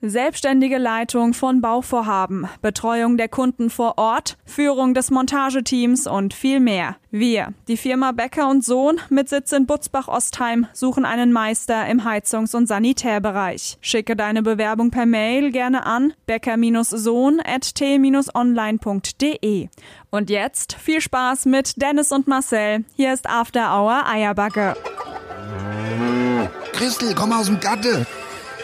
Selbstständige Leitung von Bauvorhaben, Betreuung der Kunden vor Ort, Führung des Montageteams und viel mehr. Wir, die Firma Becker und Sohn mit Sitz in Butzbach-Ostheim, suchen einen Meister im Heizungs- und Sanitärbereich. Schicke deine Bewerbung per Mail gerne an becker-sohn.t-online.de. Und jetzt viel Spaß mit Dennis und Marcel. Hier ist After Hour Eierbacke. Christel, komm aus dem Gatte.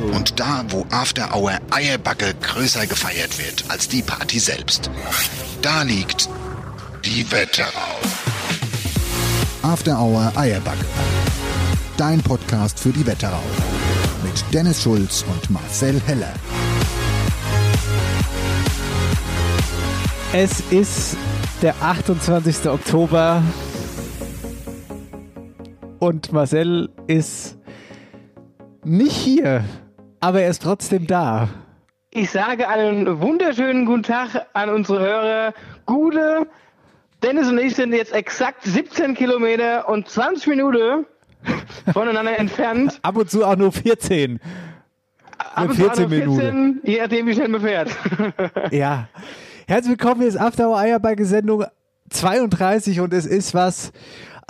Und da, wo After Hour Eierbacke größer gefeiert wird als die Party selbst. Da liegt die Wetterau. After Hour Eierbacke. Dein Podcast für die Wetterau. Mit Dennis Schulz und Marcel Heller. Es ist der 28. Oktober und Marcel ist nicht hier, aber er ist trotzdem da. Ich sage einen wunderschönen guten Tag an unsere Hörer. Gute, Dennis und ich sind jetzt exakt 17 Kilometer und 20 Minuten voneinander entfernt. Ab und zu auch nur 14. Ab und zu 14 auch noch 14, Minuten. je nachdem, wie schnell man fährt. Ja. Herzlich willkommen, hier ist After Hour Eierbacke Sendung 32 und es ist was.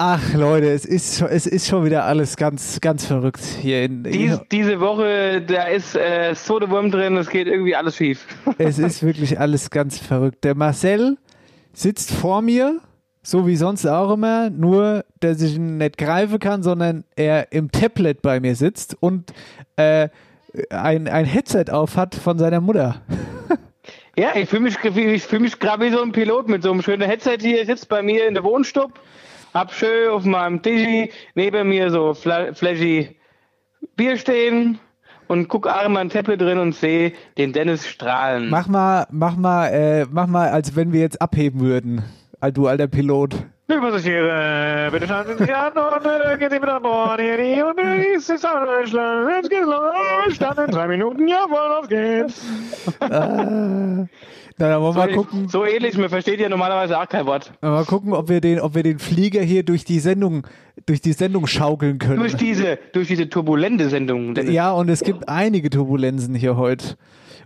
Ach Leute, es ist, schon- es ist schon wieder alles ganz, ganz verrückt hier in. Dies, diese Woche, da ist äh, so der Wurm drin, es geht irgendwie alles schief. Es ist wirklich alles ganz verrückt. Der Marcel sitzt vor mir, so wie sonst auch immer, nur dass ich ihn nicht greifen kann, sondern er im Tablet bei mir sitzt und äh, ein, ein Headset auf hat von seiner Mutter. Ja, ich fühle mich, ich fühl mich gerade wie so ein Pilot mit so einem schönen Headset hier, sitzt bei mir in der Wohnstube, hab schön auf meinem Tisch neben mir so Fla Flashy Bier stehen und guck auch in mein Tablet drin und sehe den Dennis strahlen. Mach mal, mach mal, äh, mach mal, als wenn wir jetzt abheben würden, du alter Pilot. Liebe Passagiere, bitte schauen Sie sich an und äh, gehen Sie bitte an Bord. Hier die und äh, ist es Deutschland. Jetzt geht's los. Start in zwei Minuten. Jawohl, los geht's. Na, dann wollen wir mal gucken, So ähnlich, man versteht ja normalerweise auch kein Wort. mal gucken, ob wir den, ob wir den Flieger hier durch die Sendung, durch die Sendung schaukeln können. Durch diese, durch diese turbulente Sendung. Dennis. Ja, und es gibt einige Turbulenzen hier heute.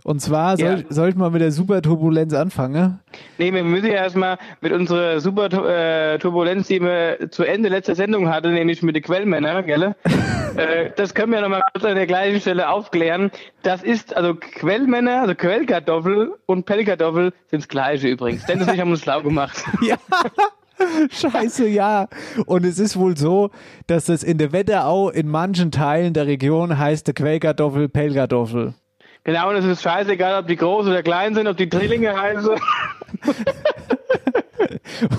Und zwar soll, Ja. soll ich mal mit der Superturbulenz anfangen. Nee, wir müssen ja erstmal mit unserer super äh, Turbulenz, die wir zu Ende letzter Sendung hatten, nämlich mit den Quellmännern, gell? äh, das können wir nochmal kurz an der gleichen Stelle aufklären. Das ist, also Quellmänner, also Quellkartoffel und Pellkartoffel sind das gleiche übrigens. Dennis und ich haben uns schlau gemacht. Ja. Scheiße, ja. Und es ist wohl so, dass das in der Wetterau in manchen Teilen der Region heißt der Quellkartoffel, Pellkartoffel. Genau, und es ist scheißegal, ob die groß oder klein sind, ob die Drillinge heißen.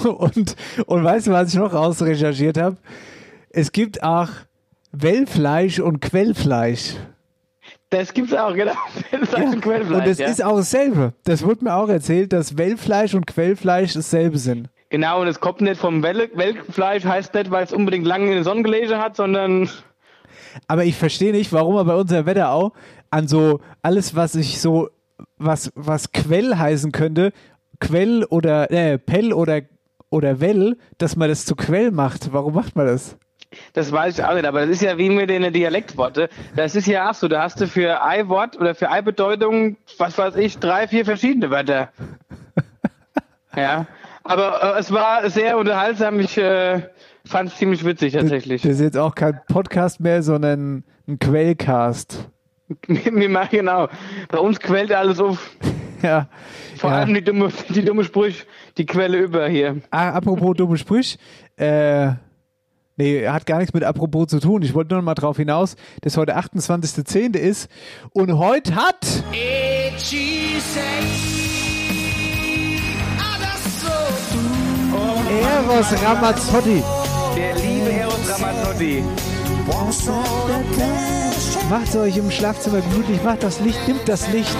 Und, und weißt du, was ich noch rausrecherchiert habe? Es gibt auch Wellfleisch und Quellfleisch. Das gibt's auch, genau. Das ist ein Quellfleisch, und das ja. ist auch dasselbe. Das wurde mir auch erzählt, dass Wellfleisch und Quellfleisch dasselbe sind. Genau, und es kommt nicht vom Well Weltfleisch, heißt nicht, weil es unbedingt lange in der Sonne gelegen hat, sondern Aber ich verstehe nicht, warum er bei unserer Wetterau an so alles, was ich so, was, was Quell heißen könnte, Quell oder äh, Pell oder, oder Well, dass man das zu Quell macht. Warum macht man das? das weiß ich auch nicht. Aber das ist ja wie mit den Dialektworte. Das ist ja auch so, da hast du für Ei-Wort oder für Ei-Bedeutung, was weiß ich, drei, vier verschiedene Wörter. ja, aber äh, es war sehr unterhaltsam. Ich äh, fand es ziemlich witzig tatsächlich. Das ist jetzt auch kein Podcast mehr, sondern ein Quellcast. Mir mal genau. Bei uns quält alles auf. Ja. Vor ja. allem die dumme, die dumme Sprüche, die Quelle über hier. Ah, apropos dumme Sprüche, äh, nee, hat gar nichts mit apropos zu tun. Ich wollte nur noch mal drauf hinaus, dass heute 28.10. ist und heute hat Eros Ramazzotti. Der Ramazzotti. Macht es euch im Schlafzimmer gemütlich, macht das Licht, nimmt das Licht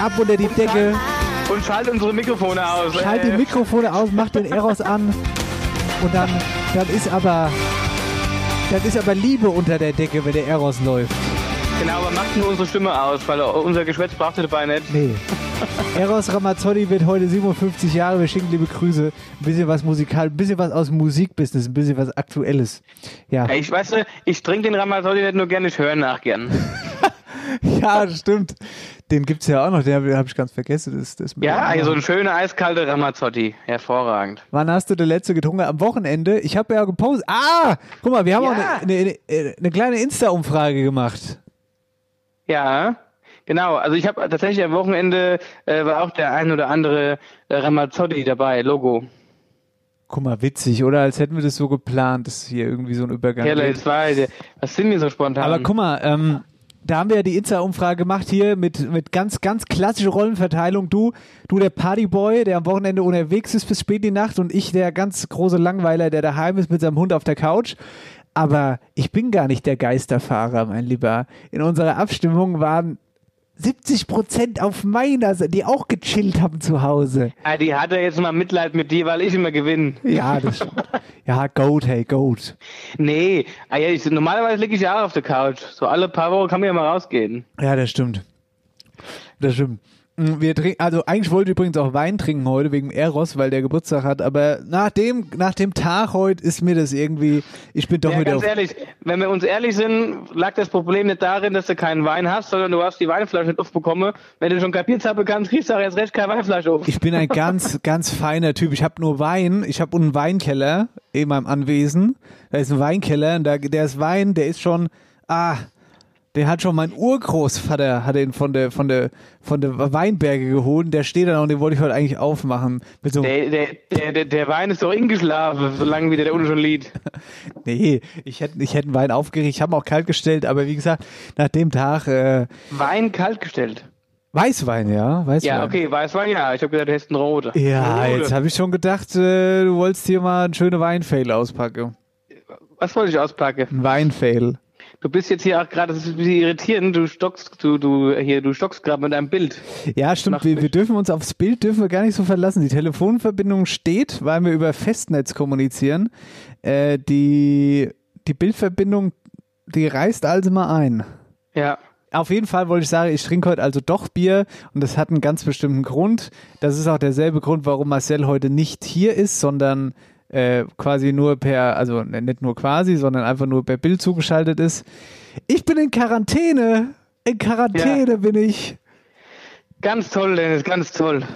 ab unter die Decke, Und schalt unsere Mikrofone aus. Schalt die Mikrofone aus, mach den Eros an und dann, dann ist aber dann ist aber Liebe unter der Decke, wenn der Eros läuft. Genau, aber macht nur unsere Stimme aus, weil unser Geschwätz braucht ihr dabei nicht. Nee. Eros Ramazzotti wird heute 57 Jahre. Wir schicken liebe Grüße. Ein bisschen was musikal, ein bisschen was aus dem Musikbusiness, ein bisschen was Aktuelles. Ja, Ich weiß, ich trinke den Ramazzotti nicht nur gerne, ich höre ihn nach gern. ja, stimmt. Den gibt's ja auch noch, den habe hab ich ganz vergessen. Das, das Ja, also ein schöner eiskalter Ramazzotti. Hervorragend. Wann hast du der letzte getrunken? Am Wochenende. Ich habe ja gepostet. Ah, guck mal, wir haben Ja. auch eine, eine, eine kleine Insta-Umfrage gemacht. Ja, genau. Also ich habe tatsächlich am Wochenende äh, war auch der ein oder andere äh, Ramazzotti dabei, Logo. Guck mal, witzig, oder? Als hätten wir das so geplant, dass hier irgendwie so ein Übergang wird. jetzt war der- was sind wir so spontan? Aber guck mal, ähm, da haben wir ja die Insta-Umfrage gemacht hier mit, mit ganz, ganz klassischer Rollenverteilung. Du, du der Partyboy, der am Wochenende unterwegs ist bis spät in die Nacht und ich der ganz große Langweiler, der daheim ist mit seinem Hund auf der Couch. Aber ich bin gar nicht der Geisterfahrer, mein Lieber. In unserer Abstimmung waren 70 Prozent auf meiner Seite, die auch gechillt haben zu Hause. Ah, die hatte jetzt mal Mitleid mit dir, weil ich immer gewinne. Ja, das stimmt. Ja, Goat, hey, Goat. Nee, ah, ja, ich, normalerweise liege ich ja auch auf der Couch. So alle paar Wochen kann man ja mal rausgehen. Ja, das stimmt. Das stimmt. Mm, Wir trinken, also eigentlich wollte ich übrigens auch Wein trinken heute wegen Eros, weil der Geburtstag hat, aber nach dem, nach dem Tag heute ist mir das irgendwie, ich bin doch Ja, wieder ganz ehrlich, wenn wir uns ehrlich sind, lag das Problem nicht darin, dass du keinen Wein hast, sondern du hast die Weinflasche nicht aufbekommen. Wenn du schon kein Bierzappe kannst, kriegst du auch jetzt recht keine Weinflasche auf. ich bin ein ganz, ganz feiner Typ. Ich habe nur Wein, ich habe einen Weinkeller in meinem Anwesen. Da ist ein Weinkeller und da, der ist Wein, der ist schon, ah, der hat schon mein Urgroßvater, hat den von der, von der, von der Weinberge geholt. Der steht da noch und den wollte ich heute eigentlich aufmachen. Mit so Der, der, der, der, Wein ist doch ingeschlafen, solange wie der unten schon liegt. Nee, ich hätte ich hätte einen Wein aufgeregt, ich habe ihn auch kalt gestellt, aber wie gesagt, nach dem Tag äh, Wein kalt gestellt. Weißwein, ja, Weißwein. Ja, okay, Weißwein, ja. Ich habe gesagt, du hättest einen rote. Ja, Rote. jetzt habe ich schon gedacht, äh, du wolltest hier mal einen schönen Weinfail auspacken. Was wollte ich auspacken? Ein Weinfail. Du bist jetzt hier auch gerade, das ist ein bisschen irritierend, du stockst, du, du, hier, du stockst gerade mit deinem Bild. Ja, stimmt, wir, wir dürfen uns aufs Bild dürfen wir gar nicht so verlassen. Die Telefonverbindung steht, weil wir über Festnetz kommunizieren. Äh, die, die Bildverbindung, die reißt also mal ein. Ja. Auf jeden Fall wollte ich sagen, ich trinke heute also doch Bier und das hat einen ganz bestimmten Grund. Das ist auch derselbe Grund, warum Marcel heute nicht hier ist, sondern äh, quasi nur per, also nicht nur quasi, sondern einfach nur per Bild zugeschaltet ist. Ich bin in Quarantäne. In Quarantäne bin ich. Ganz toll, Dennis, ganz toll.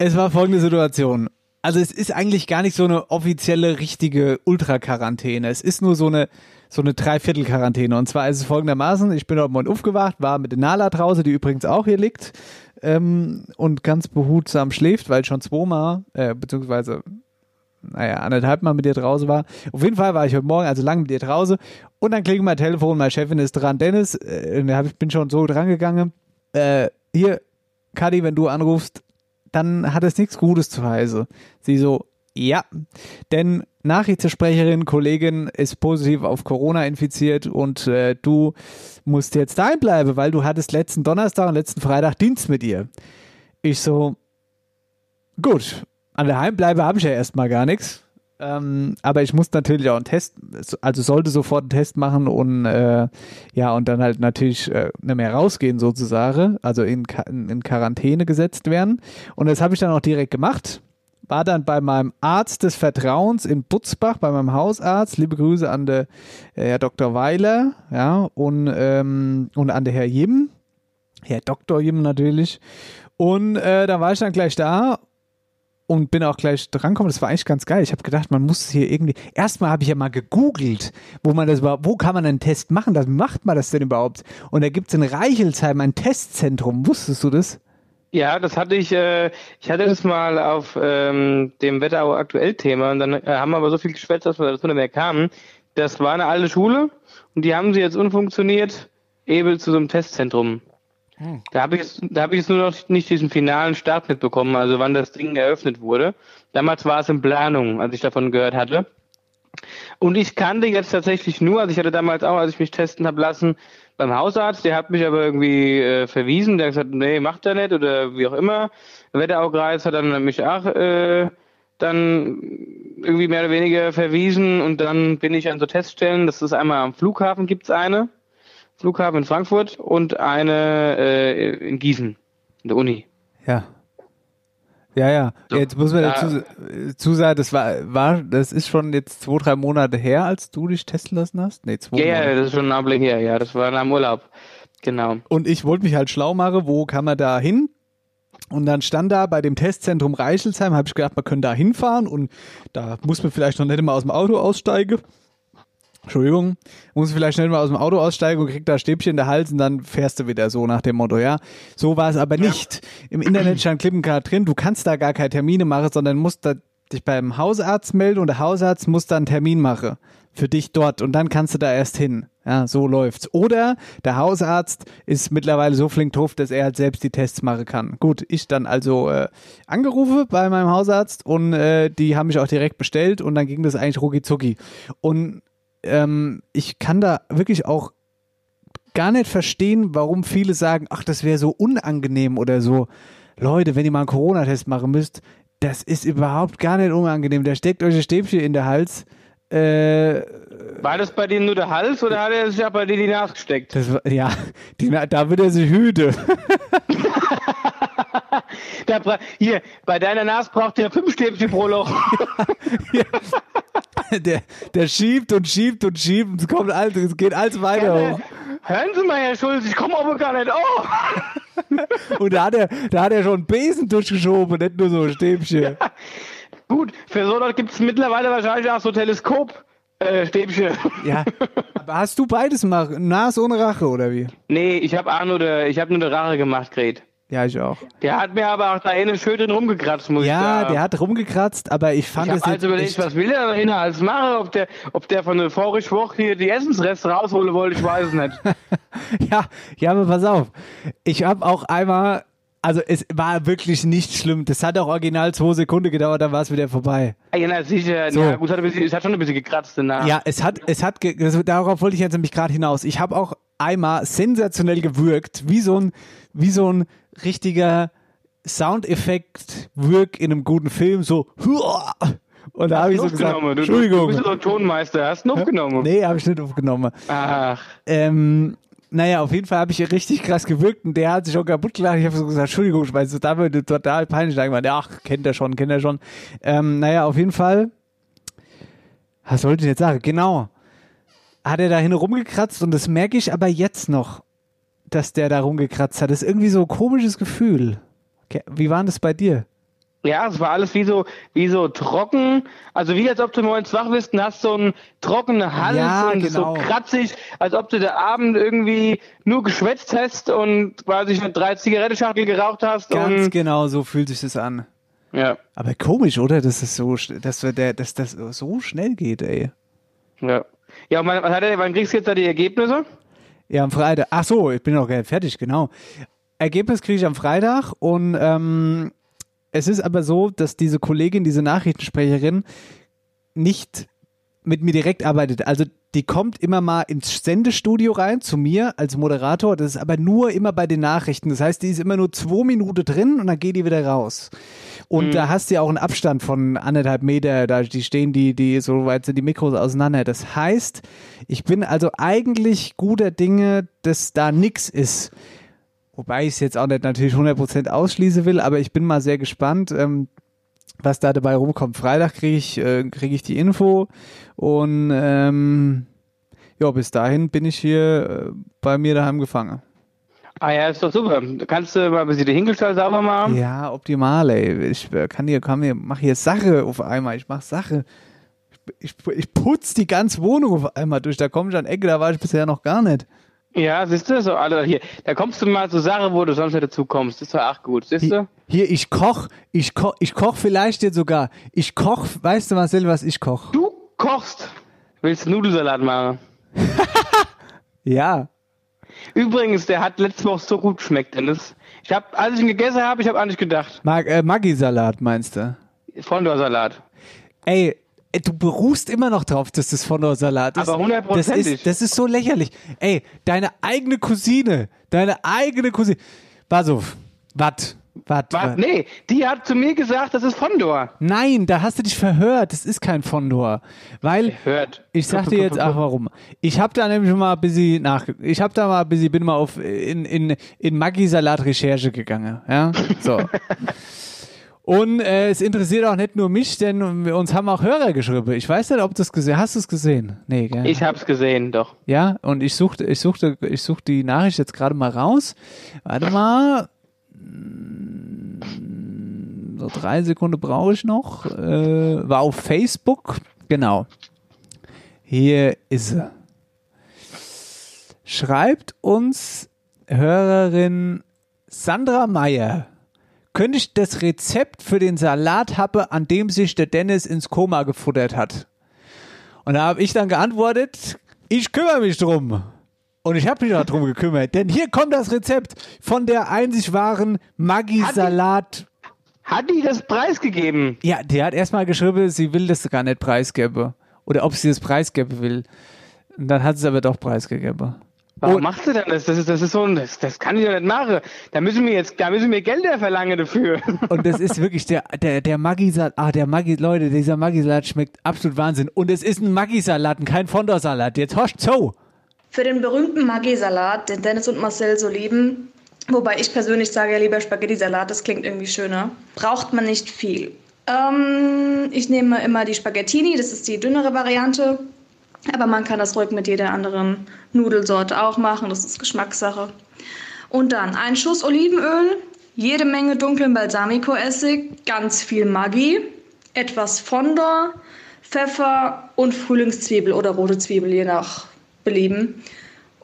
Es war folgende Situation. Also es ist eigentlich gar nicht so eine offizielle, richtige Ultra-Quarantäne. Es ist nur so eine, so eine Dreiviertel-Quarantäne. Und zwar ist es folgendermaßen, ich bin heute Morgen aufgewacht, war mit der Nala draußen, die übrigens auch hier liegt, ähm, und ganz behutsam schläft, weil schon zweimal, äh, beziehungsweise, naja, anderthalb Mal mit ihr draußen war. Auf jeden Fall war ich heute Morgen also lang mit ihr draußen und dann klingelt mein Telefon, meine Chefin ist dran, Dennis, äh, ich bin schon so dran gegangen, äh, hier, Kadi, wenn du anrufst, dann hat es nichts Gutes zu heißen. Sie so, ja, denn Nachrichtensprecherin, Kollegin ist positiv auf Corona infiziert und äh, du musst jetzt daheim bleiben, weil du hattest letzten Donnerstag und letzten Freitag Dienst mit ihr. Ich so, gut, an der Heimbleibe habe ich ja erstmal gar nichts. Ähm, aber ich muss natürlich auch einen Test, also sollte sofort einen Test machen und äh, ja, und dann halt natürlich äh, nicht mehr rausgehen sozusagen, also in, in Quarantäne gesetzt werden. Und das habe ich dann auch direkt gemacht. War dann bei meinem Arzt des Vertrauens in Butzbach, bei meinem Hausarzt. Liebe Grüße an der äh, Herr Dr. Weiler, ja, und, ähm, und an der Herr Jim. Herr Dr. Jim natürlich. Und äh, da war ich dann gleich da und bin auch gleich drankommen. Das war eigentlich ganz geil. Ich habe gedacht, man muss hier irgendwie. Erstmal habe ich ja mal gegoogelt, wo man das überhaupt, wo kann man einen Test machen? Das macht man das denn überhaupt? Und da gibt es in Reichelsheim ein Testzentrum. Wusstest du das? Ja, das hatte ich, äh, ich hatte das mal auf ähm, dem Wetterau aktuell Thema und dann äh, haben wir aber so viel geschwätzt, dass wir dazu nicht mehr kamen. Das war eine alte Schule und die haben sie jetzt unfunktioniert eben zu so einem Testzentrum. Da habe ich da habe ich jetzt nur noch nicht diesen finalen Start mitbekommen, also wann das Ding eröffnet wurde. Damals war es in Planung, als ich davon gehört hatte. Und ich kannte jetzt tatsächlich nur, also ich hatte damals auch, als ich mich testen habe lassen, beim Hausarzt, der hat mich aber irgendwie äh, verwiesen, der hat gesagt, nee, macht er nicht oder wie auch immer. Wetteraugreiz hat dann mich auch äh, dann irgendwie mehr oder weniger verwiesen und dann bin ich an so Teststellen, das ist einmal am Flughafen gibt's eine, Flughafen in Frankfurt und eine äh, in Gießen, in der Uni. Ja. Ja, ja. So, jetzt muss man da- dazu dazu sagen, das war, war, das ist schon jetzt zwei, drei Monate her, als du dich testen lassen hast. Nee, zwei Ja, ja, Monate. das ist schon ein Abend her, ja, das war dem Urlaub. Genau. Und ich wollte mich halt schlau machen, wo kann man da hin? Und dann stand da bei dem Testzentrum Reichelsheim, habe ich gedacht, man könnte da hinfahren und da muss man vielleicht noch nicht mal aus dem Auto aussteigen. Entschuldigung, muss vielleicht nicht mal aus dem Auto aussteigen und kriegt da Stäbchen in der Hals und dann fährst du wieder so nach dem Motto, ja. So war es aber nicht. Im Internet stand klipp und klar drin, du kannst da gar keine Termine machen, sondern musst da dich beim Hausarzt melden und der Hausarzt muss dann einen Termin machen für dich dort und dann kannst du da erst hin. Ja, so läuft's. Oder der Hausarzt ist mittlerweile so flink drauf, dass er halt selbst die Tests machen kann. Gut, ich dann also äh, angerufen bei meinem Hausarzt und äh, die haben mich auch direkt bestellt und dann ging das eigentlich rucki zucki. Und ähm, ich kann da wirklich auch gar nicht verstehen, warum viele sagen, ach, das wäre so unangenehm oder so. Leute, wenn ihr mal einen Corona-Test machen müsst, das ist überhaupt gar nicht unangenehm. Der steckt euch ein Stäbchen in der Hals. Äh, War das bei denen nur der Hals oder hat er sich auch bei dir die Nase gesteckt? war- ja, die, da wird er sich hüte. Da hier, bei deiner Nase braucht ihr fünf Stäbchen pro Loch. Der, der schiebt und schiebt und schiebt und es kommt alles, es geht alles weiter hoch. Hören Sie mal, Herr Schulz, ich komme aber gar nicht auf. Und da hat er, da hat er schon Besen durchgeschoben, nicht nur so ein Stäbchen. Gut, für so was gibt es mittlerweile wahrscheinlich auch so Teleskop. Äh, Stäbchen. Ja. Aber hast du beides gemacht? Nase ohne Rache oder wie? Nee, ich habe auch nur der, ich habe nur der Rache gemacht, Gret. Ja, ich auch. Der hat mir aber auch da innen schön drin rumgekratzt, muss ich Ja, sagen. der hat rumgekratzt, aber ich fand ich habe es jetzt also überlegt, echt, was will der da innen als machen? Ob der, ob der von der vorigen Woche hier die Essensreste rausholen wollte, ich weiß es nicht. ja, ja, aber pass auf. Ich habe auch einmal, also es war wirklich nicht schlimm. Das hat auch original zwei Sekunden gedauert, dann war es wieder vorbei. ja, na sicher. So. Ja, gut, es hat, bisschen, es hat schon ein bisschen gekratzt danach. Ja, es hat, es hat, das, darauf wollte ich jetzt nämlich gerade hinaus. Ich habe auch einmal sensationell gewürgt, wie so ein, wie so ein richtiger Soundeffekt wirk in einem guten Film, so, huah. und da habe ich so gesagt, aufgenommen. Du, Entschuldigung. Du bist doch Tonmeister, hast du aufgenommen? Nee, habe ich nicht aufgenommen. Ach, Ähm, naja, auf jeden Fall habe ich richtig krass gewirkt und der hat sich schon kaputt gelacht. Ich habe so gesagt, Entschuldigung, ich weiß, da wird total peinlich. Gemeint, ach, kennt er schon, kennt er schon. Ähm, naja, auf jeden Fall, was wollte ich jetzt sagen? Genau. Hat er da hin rumgekratzt und das merke ich aber jetzt noch, dass der da rumgekratzt hat. Das ist irgendwie so ein komisches Gefühl. Okay, Wie war das bei dir? Ja, es war alles wie so, wie so trocken. Also wie als ob du morgens wach bist und hast so einen trockenen Hals Ja, und genau. so kratzig, als ob du der Abend irgendwie nur geschwätzt hast und quasi schon drei Zigarettenschachtel geraucht hast. Ganz genau so fühlt sich das an. ja, Aber komisch, oder? Dass es so, dass, der, dass das so schnell geht, ey. ja. Ja, und man, was hat wann kriegst du jetzt da die Ergebnisse? Ja, am Freitag. Ach so, ich bin noch fertig, genau. Ergebnis kriege ich am Freitag und ähm, es ist aber so, dass diese Kollegin, diese Nachrichtensprecherin, nicht mit mir direkt arbeitet. Also die kommt immer mal ins Sendestudio rein zu mir als Moderator. Das ist aber nur immer bei den Nachrichten. Das heißt, die ist immer nur zwei Minuten drin und dann geht die wieder raus. Und da hast du ja auch einen Abstand von anderthalb Meter. Da die stehen die, die so weit sind die Mikros auseinander. Das heißt, ich bin also eigentlich guter Dinge, dass da nix ist. Wobei ich es jetzt auch nicht natürlich 100% ausschließen will, aber ich bin mal sehr gespannt, ähm, was da dabei rumkommt. Freitag kriege ich, äh, krieg ich die Info und ähm, ja, bis dahin bin ich hier äh, bei mir daheim gefangen. Ah ja, ist doch super. Kannst du mal ein bisschen den Hinkelstall sauber machen? Ja, optimal, ey. Ich äh, kann hier, kann hier, mach hier Sache auf einmal. Ich mach Sache. Ich, ich, ich putz die ganze Wohnung auf einmal durch. Da komme ich an Ecke, da war ich bisher noch gar nicht. Ja, siehst du, so alle hier. Da kommst du mal zur Sache, wo du sonst nicht dazu kommst. Das war auch gut, siehst du? hier ich koch, ich koch, ich koch vielleicht jetzt sogar. Ich koch, weißt du Marcel, was ich koch? Du kochst. Willst Nudelsalat machen? Ja. Übrigens, der hat letzte Woche so gut geschmeckt, Dennis. Ich hab, als ich ihn gegessen habe, ich habe an dich gedacht. Mag, äh, Maggi-Salat meinst du? Fondor-Salat. Ey, du beruhst immer noch drauf, dass das Fondor-Salat ist. Aber Das hundertprozentig. ist, das ist so lächerlich. Ey, deine eigene Cousine, deine eigene Cousine. Auf, wat, wat, Was? wat. Nee, die hat zu mir gesagt, das ist Fondor. Nein, da hast du dich verhört. Das ist kein Fondor. Weil, Hört. ich sag dir jetzt auch warum. Ich habe da nämlich mal ein bisschen nach, ich habe da mal ein bisschen, bin mal auf, in, in, in Maggi-Salat-Recherche gegangen. Ja, so. Und äh, es interessiert auch nicht nur mich, denn wir- uns haben auch Hörer geschrieben. Ich weiß nicht, ob du es gesehen hast. du es gesehen? Nee, gell? Ich hab's gesehen, doch. Ja, und ich suchte, ich suchte, ich suchte die Nachricht jetzt gerade mal raus. Warte mal. So drei Sekunden brauche ich noch. Äh, war auf Facebook. Genau. Hier ist sie. Schreibt uns Hörerin Sandra Meyer. Könnte ich das Rezept für den Salat haben, an dem sich der Dennis ins Koma gefuttert hat? Und da habe ich dann geantwortet, ich kümmere mich drum. Und ich habe mich auch drum gekümmert, denn hier kommt das Rezept von der einzig wahren Maggi-Salat. Hat die das preisgegeben? Ja, der hat erstmal geschrieben, sie will das gar nicht preisgeben. Oder ob sie das preisgeben will. Und dann hat sie es aber doch preisgegeben. Warum Und- machst du denn das? Das ist, das ist so ein, das, das kann ich doch nicht machen. Da müssen wir jetzt, da müssen wir Gelder verlangen dafür. Und das ist wirklich der, der, der Maggi-Salat. Ah, der Maggi, Leute, dieser Maggi-Salat schmeckt absolut Wahnsinn. Und es ist ein Maggi-Salat und kein Fondor-Salat. Jetzt horcht so. Für den berühmten Maggi-Salat, den Dennis und Marcel so lieben, wobei ich persönlich sage ja lieber Spaghetti-Salat, das klingt irgendwie schöner, braucht man nicht viel. Ähm, ich nehme immer die Spaghettini, das ist die dünnere Variante, aber man kann das ruhig mit jeder anderen Nudelsorte auch machen, das ist Geschmackssache. Und dann ein Schuss Olivenöl, jede Menge dunklen Balsamico-Essig, ganz viel Maggi, etwas Fondor, Pfeffer und Frühlingszwiebel oder rote Zwiebel, je nach Belieben.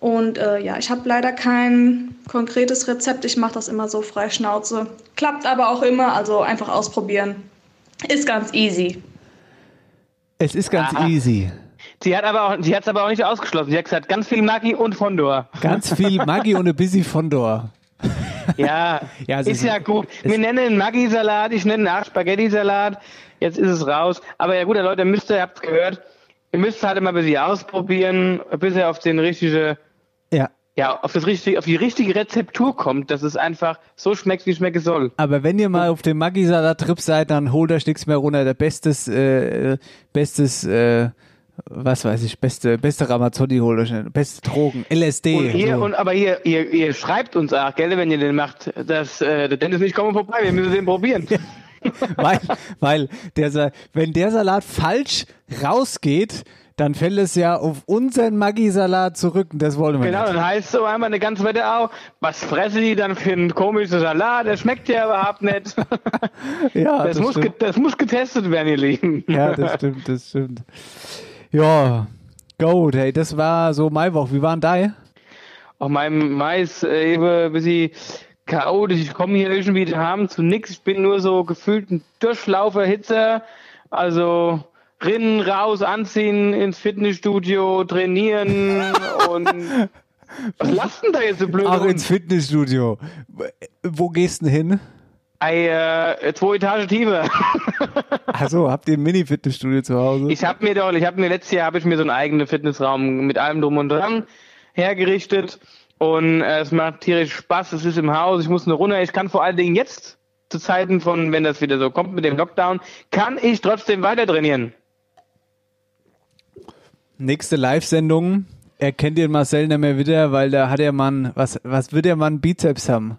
Und äh, ja, ich habe leider kein konkretes Rezept. Ich mache das immer so frei Schnauze. Klappt aber auch immer, also einfach ausprobieren. Ist ganz easy. Es ist ganz Aha. easy. Sie hat aber auch, sie hat es aber auch nicht ausgeschlossen. Sie hat gesagt, ganz viel Maggi und Fondor. Ganz viel Maggi und ein bisschen Fondor. Ja, Ja, sie ist sind- ja gut. Wir nennen Maggi-Salat, ich nenne einen Spaghetti-Salat. Jetzt ist es raus. Aber ja gut, Leute, ihr müsst, ihr habt gehört, ihr müsst halt immer ein bisschen ausprobieren, bis ihr auf den richtige, Ja. ja, auf das richtige, auf die richtige Rezeptur kommt, dass es einfach so schmeckt, wie es schmecken soll. Aber wenn ihr mal auf dem Maggi-Salat-Trip seid, dann holt euch nichts mehr runter. Der bestes, äh, bestes, äh, was weiß ich, beste, beste Ramazotti holt euch, beste Drogen, LSD. Und hier, so. und aber hier, ihr, ihr schreibt uns auch, gell, wenn ihr den macht, dass äh, der Dennis nicht kommen vorbei, wir müssen den probieren. weil, weil der, wenn der Salat falsch rausgeht, dann fällt es ja auf unseren Maggi-Salat zurück und das wollen wir Genau, nicht. dann heißt so einmal eine ganze Wetterau, was fressen die dann für einen komischen Salat? Der schmeckt ja überhaupt nicht. Ja, Das, muss, ge stimmt. das muss getestet werden, ihr Lieben. Ja, das stimmt, das stimmt. Ja, gut, hey, das war so Maiwoche. Wie waren dein? Auch mein Mais äh, eben ein bisschen chaotisch. Ich komme hier irgendwie haben zu nix. Ich bin nur so gefühlt ein Durchlaufer Hitzer. Also rinnen, raus, anziehen, ins Fitnessstudio, trainieren und was lasst denn da jetzt so blöd? Auch ins Fitnessstudio. Wo gehst du denn hin? Ei, äh, zwei Etagen tiefer. Achso, habt ihr ein Mini-Fitnessstudio zu Hause? Ich habe mir doch, ich habe mir letztes Jahr habe ich mir so einen eigenen Fitnessraum mit allem drum und dran hergerichtet und äh, es macht tierisch Spaß. Es ist im Haus, ich muss nur runter. Ich kann vor allen Dingen jetzt zu Zeiten von, wenn das wieder so kommt mit dem Lockdown, kann ich trotzdem weiter trainieren. Nächste Live-Sendung erkennt ihr Marcel nicht mehr wieder, weil da hat er Mann, was, was wird der Mann Bizeps haben?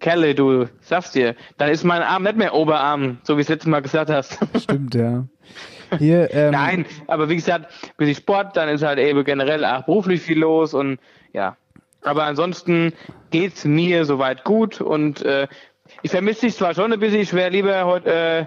Kelle, du sagst dir, dann ist mein Arm nicht mehr Oberarm, so wie es letztes Mal gesagt hast. Stimmt, ja. Hier, ähm, Nein, aber wie gesagt, bisschen Sport, dann ist halt eben generell auch beruflich viel los und ja. Aber ansonsten geht's mir soweit gut und äh, ich vermisse dich zwar schon ein bisschen, ich wäre lieber heute äh,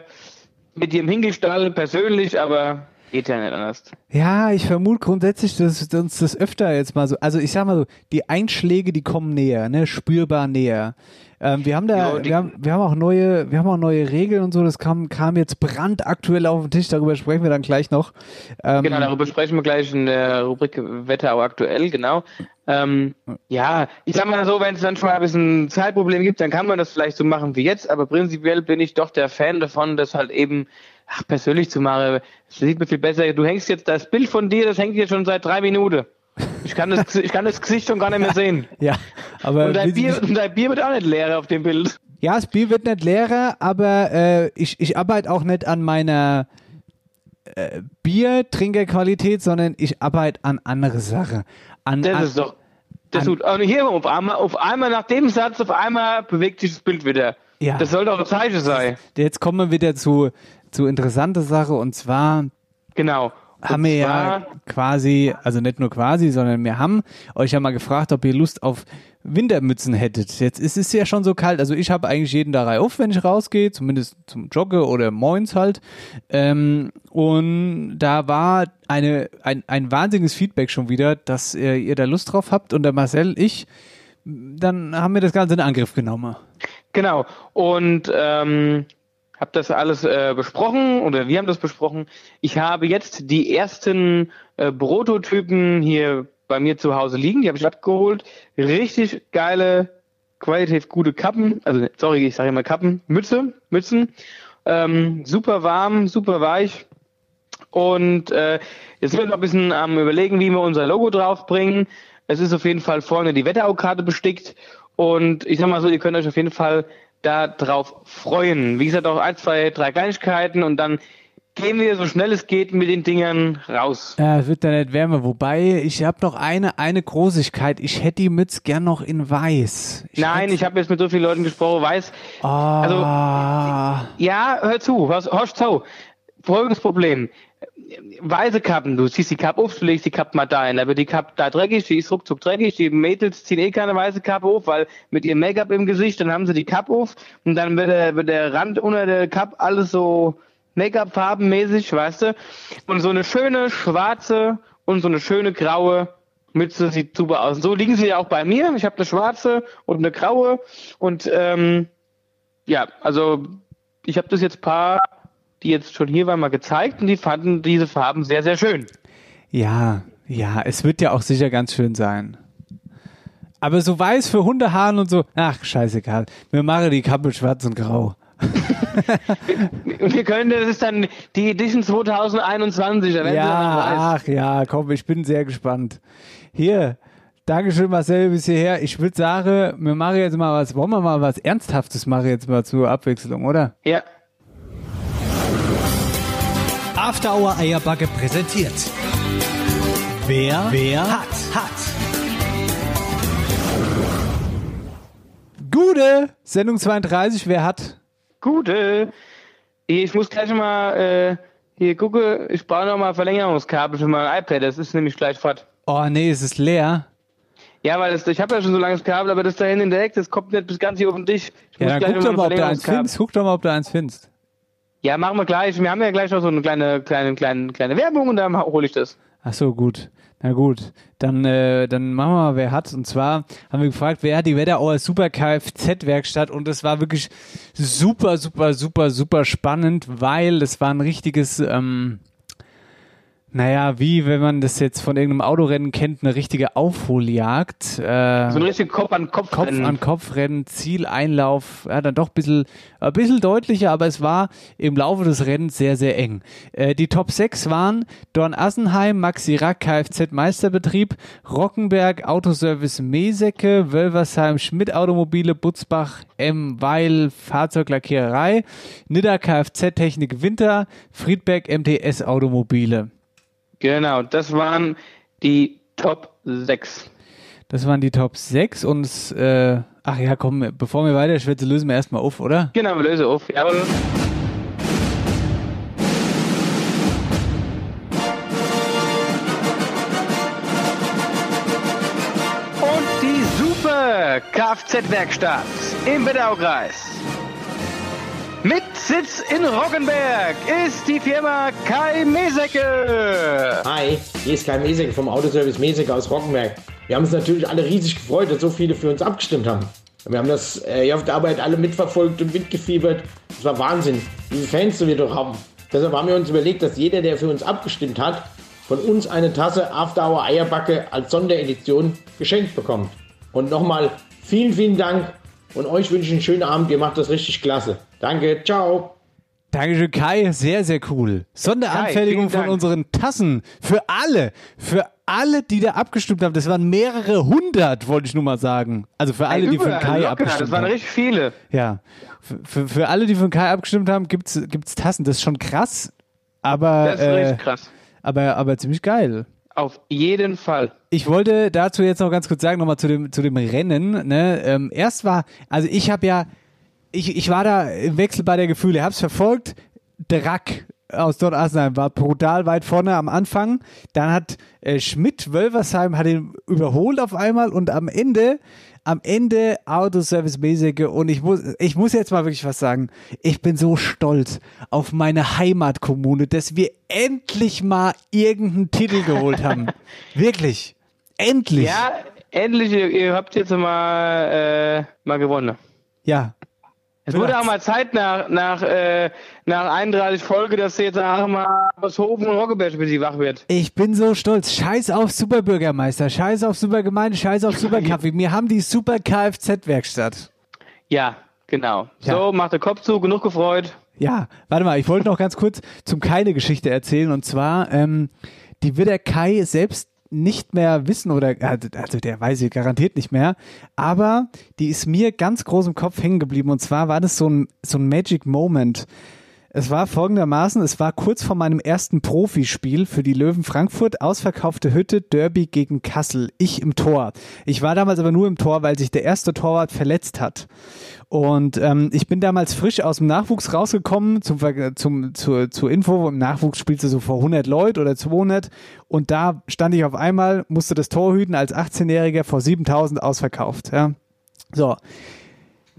mit dir im Hinkelstall persönlich, aber geht ja nicht anders. Ja, ich vermute grundsätzlich, dass uns das öfter jetzt mal so, also ich sag mal so, die Einschläge, die kommen näher, ne, spürbar näher. Ähm, wir haben da, Jo, wir haben, wir haben auch neue, wir haben auch neue Regeln und so, das kam, kam jetzt brandaktuell auf den Tisch, darüber sprechen wir dann gleich noch. Ähm, Genau, darüber sprechen wir gleich in der Rubrik Wetterau aktuell, genau. Ähm, ja, ich sag mal so, wenn es dann schon mal ein bisschen Zeitproblem gibt, dann kann man das vielleicht so machen wie jetzt, aber prinzipiell bin ich doch der Fan davon, dass halt eben ach, persönlich zu machen, das sieht mir viel besser. Du hängst jetzt, das Bild von dir, das hängt jetzt schon seit drei Minuten. Ich kann das, ich kann das Gesicht schon gar nicht mehr sehen. Ja, aber Und dein Bier, und dein Bier wird auch nicht leer auf dem Bild. ja, das Bier wird nicht leerer, aber äh, ich, ich arbeite auch nicht an meiner äh, Biertrinkerqualität, sondern ich arbeite an andere Sachen. An, Das an, ist doch, das an- tut, und hier auf einmal, auf einmal nach dem Satz, auf einmal bewegt sich das Bild wieder. Ja. Das soll doch ein Zeichen sein. Jetzt kommen wir wieder zu, zu interessanter Sache und zwar Genau. Und haben wir ja quasi, also nicht nur quasi, sondern wir haben euch ja mal gefragt, ob ihr Lust auf Wintermützen hättet. Jetzt ist es ja schon so kalt, also ich habe eigentlich jeden Tag auf, wenn ich rausgehe, zumindest zum Jogge oder moins halt. Ähm, und da war eine, ein, ein wahnsinniges Feedback schon wieder, dass äh, ihr da Lust drauf habt und der Marcel, ich, dann haben wir das Ganze in Angriff genommen. Genau. Und ähm, habe das alles äh, besprochen oder wir haben das besprochen. Ich habe jetzt die ersten äh, Prototypen hier bei mir zu Hause liegen. Die habe ich abgeholt. Richtig geile, qualitativ gute Kappen. Also sorry, ich sage immer Kappen. Mütze, Mützen. Ähm, super warm, super weich. Und äh, jetzt sind wir noch ein bisschen am überlegen, wie wir unser Logo draufbringen. Es ist auf jeden Fall vorne die Wetteraukarte bestickt. Und ich sag mal so, ihr könnt euch auf jeden Fall da drauf freuen. Wie gesagt, auch ein, zwei, drei Kleinigkeiten und dann gehen wir so schnell es geht mit den Dingern raus. Ja, es wird da nicht wärmer. Wobei, ich habe noch eine, eine Großigkeit. Ich hätte die Mütze gern noch in weiß. Ich Nein, hätte- ich habe jetzt mit so vielen Leuten gesprochen, weiß, Ah, ja, hör zu, hör, hör zu. Folgendes Problem. Weiße Kappen, du ziehst die Kappe auf, du legst die Kappe mal da hin, da wird die Kappe da dreckig, die ist ruckzuck dreckig, die Mädels ziehen eh keine weiße Kappe auf, weil mit ihrem Make-up im Gesicht, dann haben sie die Kappe auf und dann wird der, wird der Rand unter der Kappe alles so Make-up-farbenmäßig, weißt du? Und so eine schöne schwarze und so eine schöne graue Mütze sieht super aus. Und so liegen sie ja auch bei mir. Ich habe eine schwarze und eine graue und ähm, ja, also ich habe das jetzt paar, die jetzt schon hier waren, mal gezeigt und die fanden diese Farben sehr, sehr schön. ja, ja, es wird ja auch sicher ganz schön sein. Aber so weiß für Hundehaaren und so, ach, scheißegal. Wir machen die Kappe schwarz und grau. Und wir können, das ist dann die Edition 2021, da werden sie dann Ja, weiß. ach ja, komm, ich bin sehr gespannt. Hier, Dankeschön Marcel bis hierher. Ich würde sagen, wir machen jetzt mal was, wollen wir mal was Ernsthaftes machen jetzt mal zur Abwechslung, oder? Ja, After Hour Eierbacke präsentiert. Wer, wer hat, hat. Gute Sendung 32, wer hat? gute. Ich muss gleich mal äh, hier gucken, ich brauche noch mal Verlängerungskabel für mein iPad, das ist nämlich gleich fort. Oh nee, es ist leer. Ja, weil das, ich habe ja schon so langes Kabel, aber das da hinten in der Ecke, das kommt nicht bis ganz hier auf den Tisch. Ich Ja, guck doch mal, ob du eins findest. Guck doch mal, ob du eins findest. Ja, machen wir gleich. Wir haben ja gleich noch so eine kleine, kleine, kleine, kleine Werbung und dann hole ich das. Ach so, gut. Na gut, dann, äh, dann machen wir mal, wer hat. Und zwar haben wir gefragt, wer hat die Wetterauer Super Kfz-Werkstatt und es war wirklich super, super, super, super spannend, weil es war ein richtiges, ähm, naja, wie wenn man das jetzt von irgendeinem Autorennen kennt, eine richtige Aufholjagd. Äh, So ein richtig Kopf an Kopf. Kopf an Kopf rennen, Zieleinlauf, ja, dann doch ein bisschen, ein bisschen deutlicher, aber es war im Laufe des Rennens sehr, sehr eng. Äh, die Top 6 waren Dorn Assenheim, Maxi Rack, Kfz Meisterbetrieb, Rockenberg, Autoservice Mesecke, Wölversheim, Schmidt Automobile, Butzbach, M. Weil, Fahrzeuglackiererei, Nidda Kfz Technik Winter, Friedberg MTS Automobile. Genau, das waren die Top 6. Das waren die Top 6 und äh, ach ja, komm, bevor wir weiter schwätzen, lösen wir erstmal auf, oder? Genau, wir lösen auf. Jawohl. Und die super Kfz-Werkstatt im Bedaukreis. Mit Sitz in Roggenberg ist die Firma Kai Mesecke. Hi, hier ist Kai Mesek vom Autoservice Mesek aus Rockenberg. Wir haben uns natürlich alle riesig gefreut, dass so viele für uns abgestimmt haben. Wir haben das äh, hier auf der Arbeit alle mitverfolgt und mitgefiebert. Es war Wahnsinn, wie viele Fans wir doch haben. Deshalb haben wir uns überlegt, dass jeder, der für uns abgestimmt hat, von uns eine Tasse After Hour Eierbacke als Sonderedition geschenkt bekommt. Und nochmal vielen, vielen Dank und euch wünsche ich einen schönen Abend. Ihr macht das richtig klasse. Danke, ciao. Dankeschön, Kai. Sehr, sehr cool. Sonderanfertigung von unseren Tassen. Für alle. Für alle, die da abgestimmt haben. Das waren mehrere hundert, wollte ich nur mal sagen. Also für alle, die für Überall, Kai locker, abgestimmt Das waren haben. richtig viele. Ja. Für, für, für alle, die für Kai abgestimmt haben, gibt's, gibt's Tassen. Das ist schon krass. Aber, Das ist äh, richtig krass. aber, aber ziemlich geil. Auf jeden Fall. Ich wollte dazu jetzt noch ganz kurz sagen, nochmal zu dem, zu dem Rennen. Ne? Ähm, erst war, also ich habe ja, ich, ich war da im Wechsel bei der Gefühle, hab's verfolgt. Drack aus Dort Asenheim war brutal weit vorne am Anfang. Dann hat äh, Schmidt Wölversheim hat ihn überholt auf einmal und am Ende, am Ende Autoservice Mäßige und ich muss, ich muss jetzt mal wirklich was sagen. Ich bin so stolz auf meine Heimatkommune, dass wir endlich mal irgendeinen Titel geholt haben. wirklich. Endlich. Ja, endlich, ihr, ihr habt jetzt mal, äh, mal gewonnen. Ja. Es wurde auch mal Zeit nach, nach, äh, nach 31 Folge, dass jetzt auch mal aus Hofen und Roggeberg für sie wach wird. Ich bin so stolz. Scheiß auf Superbürgermeister, scheiß auf Supergemeinde, scheiß auf Superkaffee. Wir haben die Super Kfz-Werkstatt. Ja, genau. Ja. So, macht der Kopf zu, genug gefreut. Ja, warte mal, ich wollte noch ganz kurz zum Kai eine Geschichte erzählen. Und zwar, ähm, die wird der Kai selbst nicht mehr wissen oder, also der weiß sie garantiert nicht mehr, aber die ist mir ganz groß im Kopf hängen geblieben. Und zwar war das so ein, so ein Magic Moment. Es war folgendermaßen, es war kurz vor meinem ersten Profispiel für die Löwen Frankfurt, ausverkaufte Hütte, Derby gegen Kassel, ich im Tor. Ich war damals aber nur im Tor, weil sich der erste Torwart verletzt hat. Und ähm, ich bin damals frisch aus dem Nachwuchs rausgekommen, zum, zum, zur, zur Info, im Nachwuchs spielst du so vor 100 Leute oder 200 und da stand ich auf einmal, musste das Tor hüten als 18-Jähriger vor 7000 ausverkauft. Ja. So,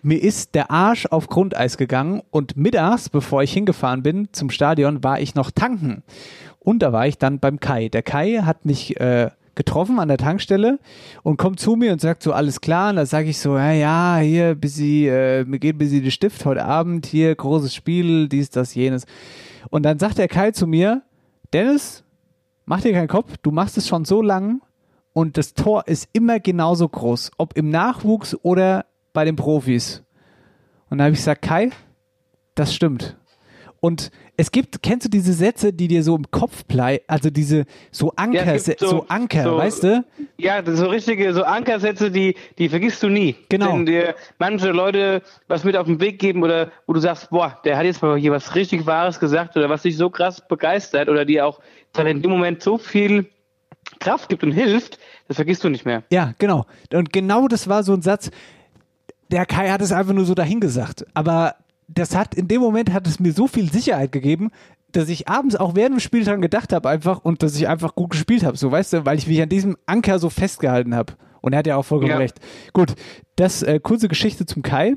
mir ist der Arsch auf Grundeis gegangen und mittags, bevor ich hingefahren bin zum Stadion, war ich noch tanken. Und da war ich dann beim Kai. Der Kai hat mich äh, getroffen an der Tankstelle und kommt zu mir und sagt so, alles klar. Und da sage ich so, ja, ja, hier, bis äh, mir geht bis sie die Stift heute Abend, hier, großes Spiel, dies, das, jenes. Und dann sagt der Kai zu mir, Dennis, mach dir keinen Kopf, du machst es schon so lang und das Tor ist immer genauso groß, ob im Nachwuchs oder bei den Profis. Und da habe ich gesagt, Kai, das stimmt. Und es gibt, kennst du diese Sätze, die dir so im Kopf bleiben, also diese so Anker, gibt so, so- Anker, so- weißt du? Ja, so richtige, so Ankersätze, die, die vergisst du nie. Genau. Wenn dir manche Leute was mit auf den Weg geben oder wo du sagst, boah, der hat jetzt mal hier was richtig Wahres gesagt oder was dich so krass begeistert oder dir auch dann in dem Moment so viel Kraft gibt und hilft, das vergisst du nicht mehr. Ja, genau. Und genau das war so ein Satz, der Kai hat es einfach nur so dahingesagt. Aber das hat, in dem Moment hat es mir so viel Sicherheit gegeben, dass ich abends auch während dem Spiel dran gedacht habe einfach und dass ich einfach gut gespielt habe, so weißt du, weil ich mich an diesem Anker so festgehalten habe. Und er hat ja auch vollkommen Ja. recht. Gut, das äh, kurze Geschichte zum Kai.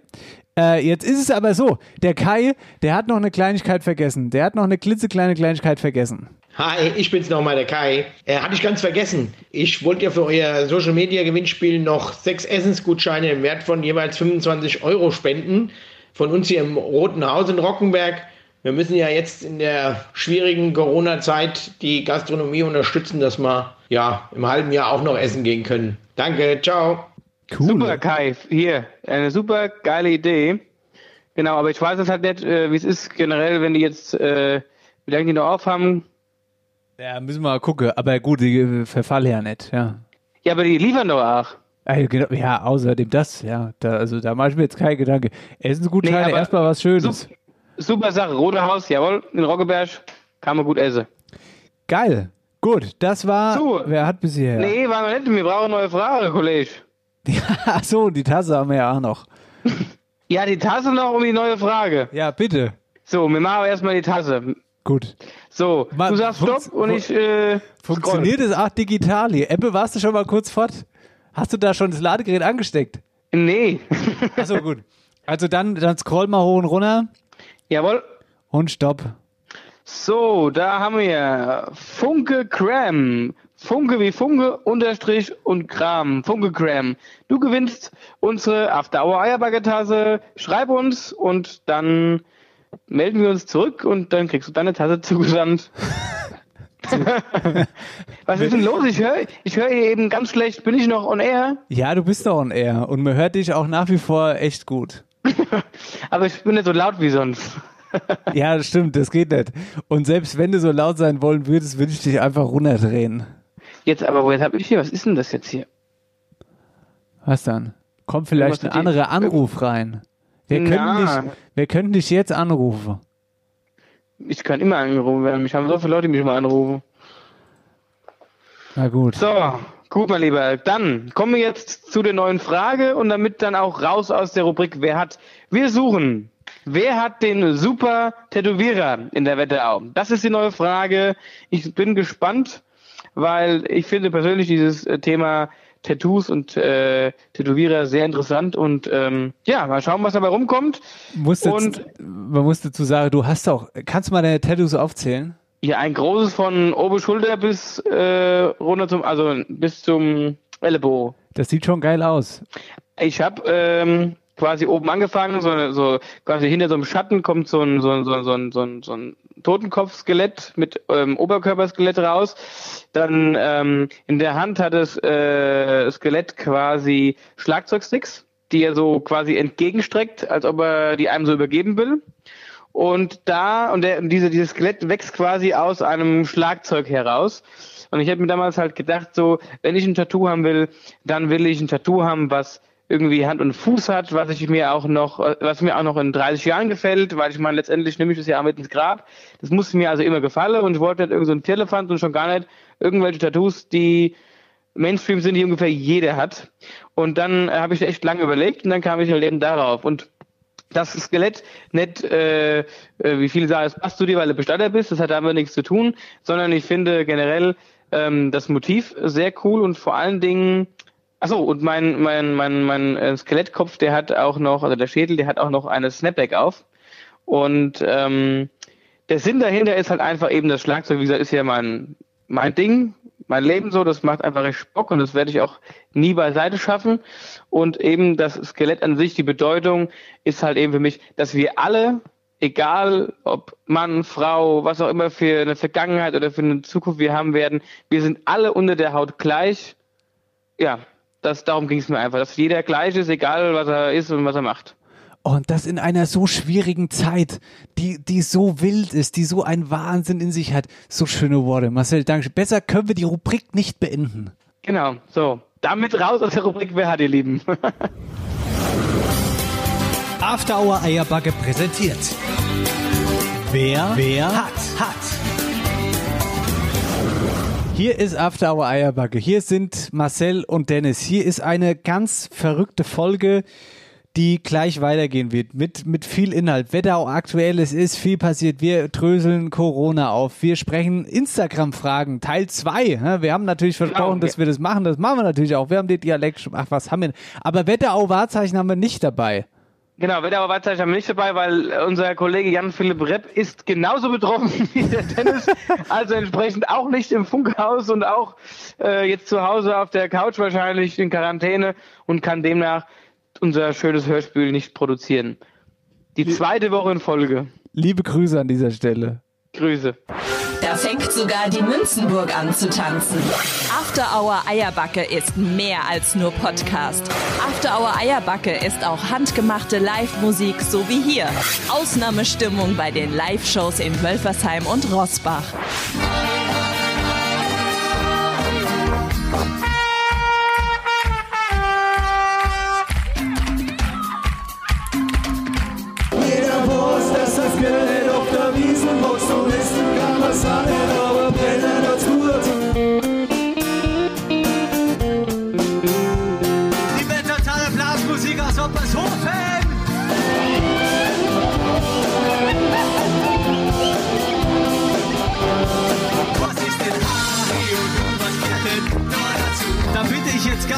Äh, jetzt ist es aber so, der Kai, der hat noch eine Kleinigkeit vergessen. Der hat noch eine klitzekleine Kleinigkeit vergessen. Hi, ich bin's nochmal, der Kai. Äh, hatte ich ganz vergessen. Ich wollte ja für euer Social Media Gewinnspiel noch sechs Essensgutscheine im Wert von jeweils 25 Euro spenden. Von uns hier im Roten Haus in Rockenberg. Wir müssen ja jetzt in der schwierigen Corona-Zeit die Gastronomie unterstützen, dass wir ja im halben Jahr auch noch essen gehen können. Danke, ciao. Cool. Super, Kai, hier, eine super geile Idee. Genau, aber ich weiß jetzt halt nicht, äh, wie es ist generell, wenn die jetzt, äh, wie lange die noch aufhaben. Ja, müssen wir mal gucken. Aber gut, die äh, verfallen ja nicht, ja. Ja, aber die liefern doch auch. Genau, ja, außerdem das, ja. Da, also da mache ich mir jetzt keinen Gedanke. Essensgutscheine, Nee, erstmal was Schönes. Sup- Super Sache, Rote Haus, jawohl, in Roggeberg kann man gut essen. Geil. Gut, das war. So. Wer hat bisher? Nee, war noch nicht, wir brauchen eine neue Frage, Kollege. Ach so, die Tasse haben wir ja auch noch. Ja, die Tasse noch um die neue Frage. Ja, bitte. So, wir machen aber erstmal die Tasse. Gut. So, Ma- du sagst Stopp und ich, äh, Funktioniert es auch digital hier? Ebbe, warst du schon mal kurz fort? Hast du da schon das Ladegerät angesteckt? Nee. Achso, gut. Also dann, dann scroll mal hoch und runter jawohl. und stopp. So, da haben wir Funke Cram. Funke wie Funke, Unterstrich und Kram. Funke Cram. Du gewinnst unsere After Hour Eierbaggertasse. Schreib uns und dann melden wir uns zurück und dann kriegst du deine Tasse zugesandt. Was ist denn los? Ich höre ich hör hier eben ganz schlecht. Bin ich noch on air? Ja, du bist doch on air und man hört dich auch nach wie vor echt gut. Aber ich bin nicht so laut wie sonst. Ja, das stimmt, das geht nicht. Und selbst wenn du so laut sein wollen würdest, würde ich dich einfach runterdrehen. Jetzt aber, wo jetzt habe ich hier, was ist denn das jetzt hier? Was dann? Kommt vielleicht ein anderer Anruf rein. Wir können, Na. dich, wir können dich jetzt anrufen. Ich kann immer angerufen werden. Mich haben so viele Leute, die mich mal anrufen. Na gut. So, gut, mein Lieber. Dann kommen wir jetzt zu der neuen Frage und damit dann auch raus aus der Rubrik Wer hat? Wir suchen. Wer hat den super Tätowierer in der Wetterau? Das ist die neue Frage. Ich bin gespannt, weil ich finde persönlich dieses äh, Thema Tattoos und äh, Tätowierer sehr interessant und ähm, ja, mal schauen, was dabei rumkommt. Musst jetzt, Und- man muss dazu sagen, du hast auch, kannst du mal deine Tattoos aufzählen? Ja, ein großes von oben Schulter bis äh, runter zum, also bis zum Ellenbogen. Das sieht schon geil aus. Ich habe ähm, quasi oben angefangen, so, so quasi hinter so einem Schatten kommt so ein, so ein, so ein, so ein, so ein, so ein Totenkopfskelett mit ähm, Oberkörperskelett raus. Dann ähm, in der Hand hat das äh, Skelett quasi Schlagzeugsticks, die er so quasi entgegenstreckt, als ob er die einem so übergeben will. Und da, und der, und diese, dieses Skelett wächst quasi aus einem Schlagzeug heraus. Und ich habe mir damals halt gedacht, so, wenn ich ein Tattoo haben will, dann will ich ein Tattoo haben, was irgendwie Hand und Fuß hat, was ich mir auch noch, was mir auch noch in 30 Jahren gefällt, weil ich meine, letztendlich nehme ich das ja auch mit ins Grab. Das musste mir also immer gefallen und ich wollte nicht irgend so Telefant und schon gar nicht irgendwelche Tattoos, die Mainstream sind, die ungefähr jeder hat. Und dann habe ich echt lange überlegt und dann kam ich halt eben darauf. Und das Skelett nicht, äh, äh, wie viele sagen, es passt zu dir, weil du Bestatter bist, das hat damit nichts zu tun, sondern ich finde generell ähm, das Motiv sehr cool und vor allen Dingen, achso, und mein, mein, mein, mein äh, Skelettkopf, der hat auch noch, also der Schädel, der hat auch noch eine Snapback auf. Und ähm, der Sinn dahinter ist halt einfach eben das Schlagzeug, wie gesagt, ist ja mein, mein Ding, mein Leben so, das macht einfach recht Bock und das werde ich auch nie beiseite schaffen. Und eben das Skelett an sich, die Bedeutung ist halt eben für mich, dass wir alle, egal ob Mann, Frau, was auch immer für eine Vergangenheit oder für eine Zukunft wir haben werden, wir sind alle unter der Haut gleich. Ja, das, darum ging es mir einfach, dass jeder gleich ist, egal was er ist und was er macht. Und das in einer so schwierigen Zeit, die, die so wild ist, die so einen Wahnsinn in sich hat. So schöne Worte. Marcel, danke. Besser können wir die Rubrik nicht beenden. Genau, so. Damit raus aus der Rubrik Wer hat ihr Lieben? After Hour Eierbacke präsentiert. Wer, wer hat, hat. Hier ist After Hour Eierbacke. Hier sind Marcel und Dennis. Hier ist eine ganz verrückte Folge, die gleich weitergehen wird. Mit, mit viel Inhalt. Wetter aktuell, es ist viel passiert. Wir dröseln Corona auf. Wir sprechen Instagram-Fragen. Teil 2. Wir haben natürlich versprochen, Genau. dass wir das machen. Das machen wir natürlich auch. Wir haben den Dialekt. Ach, was haben wir? Aber Wetterau-Wahrzeichen haben wir nicht dabei. Genau, Wetterauer Wahrzeichen haben wir nicht dabei, weil unser Kollege Jan-Philipp Repp ist genauso betroffen wie der Dennis. also entsprechend auch nicht im Funkhaus und auch äh, jetzt zu Hause auf der Couch wahrscheinlich in Quarantäne und kann demnach unser schönes Hörspiel nicht produzieren. Die zweite Woche in Folge. Liebe Grüße an dieser Stelle. Grüße. Da fängt sogar die Münzenburg an zu tanzen. After Hour Eierbacke ist mehr als nur Podcast. After Hour Eierbacke ist auch handgemachte Live-Musik, so wie hier. Ausnahmestimmung bei den Live-Shows in Wölfersheim und Rossbach.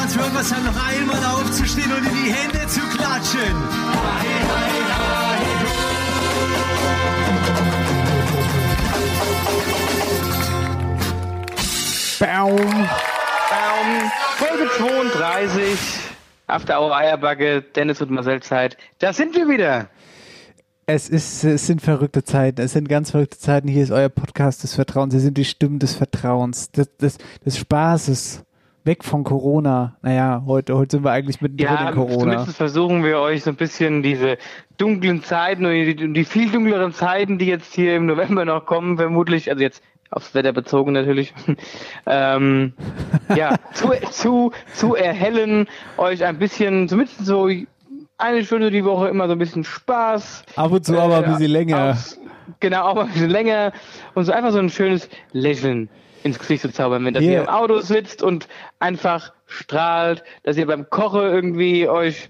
Ganz Wölfersheim noch einmal aufzustehen und in die Hände zu klatschen. Baum. Ähm, Folge 32. After Hour Eierbacke, Dennis und Marcel Zeit. Da sind wir wieder. Es, ist, es sind verrückte Zeiten. Es sind ganz verrückte Zeiten. Hier ist euer Podcast des Vertrauens. Sie sind die Stimmen des Vertrauens, des, des, des Spaßes, weg von Corona. Naja, heute, heute sind wir eigentlich mittendrin Ja, in Corona. zumindest versuchen wir euch so ein bisschen diese dunklen Zeiten und die, die viel dunkleren Zeiten, die jetzt hier im November noch kommen, vermutlich, also jetzt aufs Wetter bezogen natürlich, ähm, ja, zu, zu, zu erhellen, euch ein bisschen, zumindest so eine Stunde die Woche immer so ein bisschen Spaß. Ab und zu aber ein bisschen länger. aufs- Genau, auch mal ein bisschen länger und so einfach so ein schönes Lächeln ins Gesicht zu zaubern, wenn dass Yeah. ihr im Auto sitzt und einfach strahlt, dass ihr beim Kochen irgendwie euch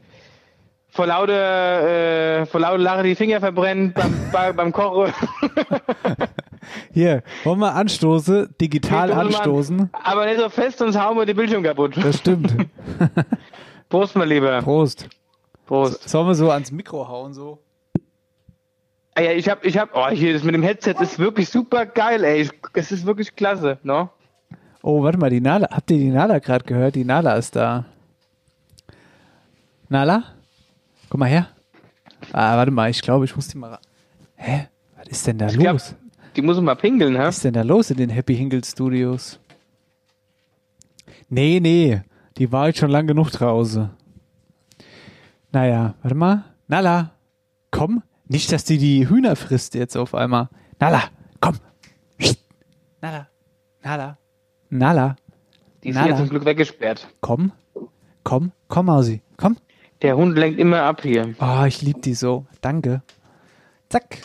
vor lauter, äh, vor lauter Lache die Finger verbrennt beim, bei, beim Kochen. Hier, wollen wir anstoßen, digital Stoßen wir an. anstoßen. Aber nicht so fest, sonst hauen wir den Bildschirm kaputt. Das stimmt. Prost, mein Lieber. Prost. Prost. Sollen wir so ans Mikro hauen, so? Ah ja, ich hab, ich hab, oh, hier, das mit dem Headset ist wirklich super geil, ey. Es ist wirklich klasse, ne? Oh, warte mal, die Nala. Habt ihr die Nala gerade gehört? Die Nala ist da. Nala? Komm mal her. Ah, warte mal, ich glaube, ich muss die mal. Hä? Was ist denn da Ich glaub, los? die muss mal pingeln, hä? Was ist denn da los in den Happy Hingle Studios? Nee, nee. Die war jetzt schon lang genug draußen. Naja, warte mal. Nala, komm. Nicht, dass die die Hühner frisst jetzt auf einmal. Nala, komm. Nala, Nala, Nala, Die ist Nala. jetzt zum Glück weggesperrt. komm. Komm, komm, Mausi, komm. Der Hund lenkt immer ab hier. Oh, ich lieb die so. Danke. Zack.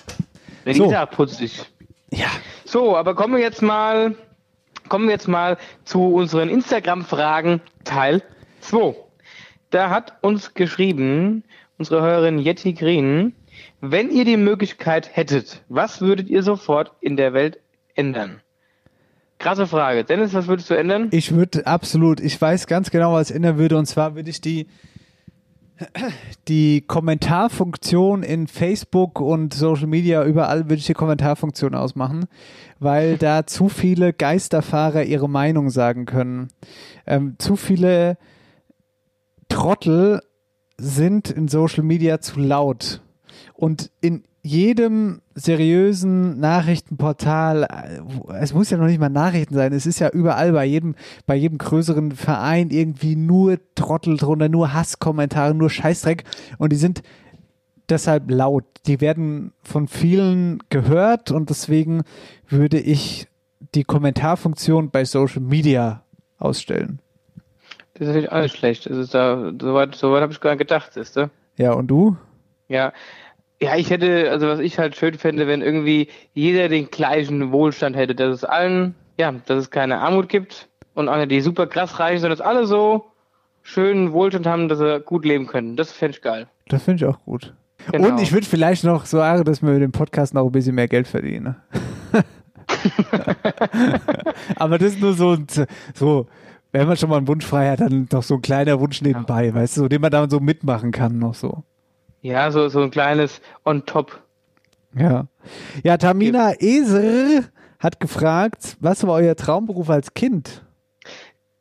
Wenn So. die sagt, putzig. Ja. So, aber kommen wir jetzt mal, kommen wir jetzt mal zu unseren Instagram-Fragen Teil 2. Da hat uns geschrieben, unsere Hörerin Yeti Green, wenn ihr die Möglichkeit hättet, was würdet ihr sofort in der Welt ändern? Krasse Frage. Dennis, was würdest du ändern? Ich würde absolut, ich weiß ganz genau, was ich ändern würde. Und zwar würde ich die, die Kommentarfunktion in Facebook und Social Media, überall würde ich die Kommentarfunktion ausmachen, weil da zu viele Geisterfahrer ihre Meinung sagen können. Ähm, zu viele Trottel sind in Social Media zu laut. Und in jedem seriösen Nachrichtenportal, äh, es muss ja noch nicht mal Nachrichten sein, es ist ja überall bei jedem, bei jedem größeren Verein irgendwie nur Trottel drunter, nur Hasskommentare, nur Scheißdreck und die sind deshalb laut. Die werden von vielen gehört und deswegen würde ich die Kommentarfunktion bei Social Media ausstellen. Das ist natürlich alles schlecht. Das ist da, soweit, soweit habe ich gar nicht gedacht, siehst du? Ja, und du? Ja. Ja, ich hätte, also was ich halt schön fände, wenn irgendwie jeder den gleichen Wohlstand hätte, dass es allen, ja, dass es keine Armut gibt und auch nicht die super krass reichen, sondern dass alle so schönen Wohlstand haben, dass sie gut leben können. Das fände ich geil. Das finde ich auch gut. Genau. Und ich würde vielleicht noch sagen, dass wir mit dem Podcast noch ein bisschen mehr Geld verdienen. Aber das ist nur so, so, wenn man schon mal einen Wunsch frei hat, dann doch so ein kleiner Wunsch nebenbei, weißt du, so, den man dann so mitmachen kann noch so. Ja, so, so ein kleines on top. Ja. Ja, Tamina Eser hat gefragt, was war euer Traumberuf als Kind?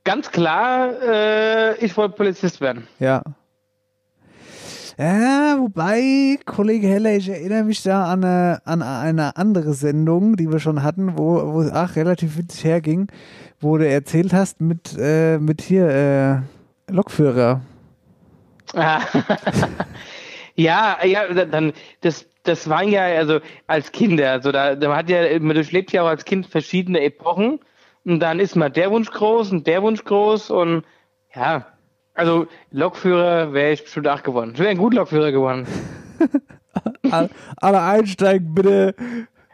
Ganz klar, äh, ich wollte Polizist werden. Ja. Ja, wobei, Kollege Heller, ich erinnere mich da an eine, an eine andere Sendung, die wir schon hatten, wo, wo es auch relativ witzig herging, wo du erzählt hast mit, äh, mit hier, äh, Lokführer. Ja, ja, da- dann, das, das waren ja, also als Kinder, also da, da hat ja, man durchlebt ja auch als Kind verschiedene Epochen und dann ist mal der Wunsch groß und der Wunsch groß und ja, also Lokführer wäre ich bestimmt auch geworden. Ich wäre ein guter Lokführer geworden. Alle- Alle einsteigen, bitte.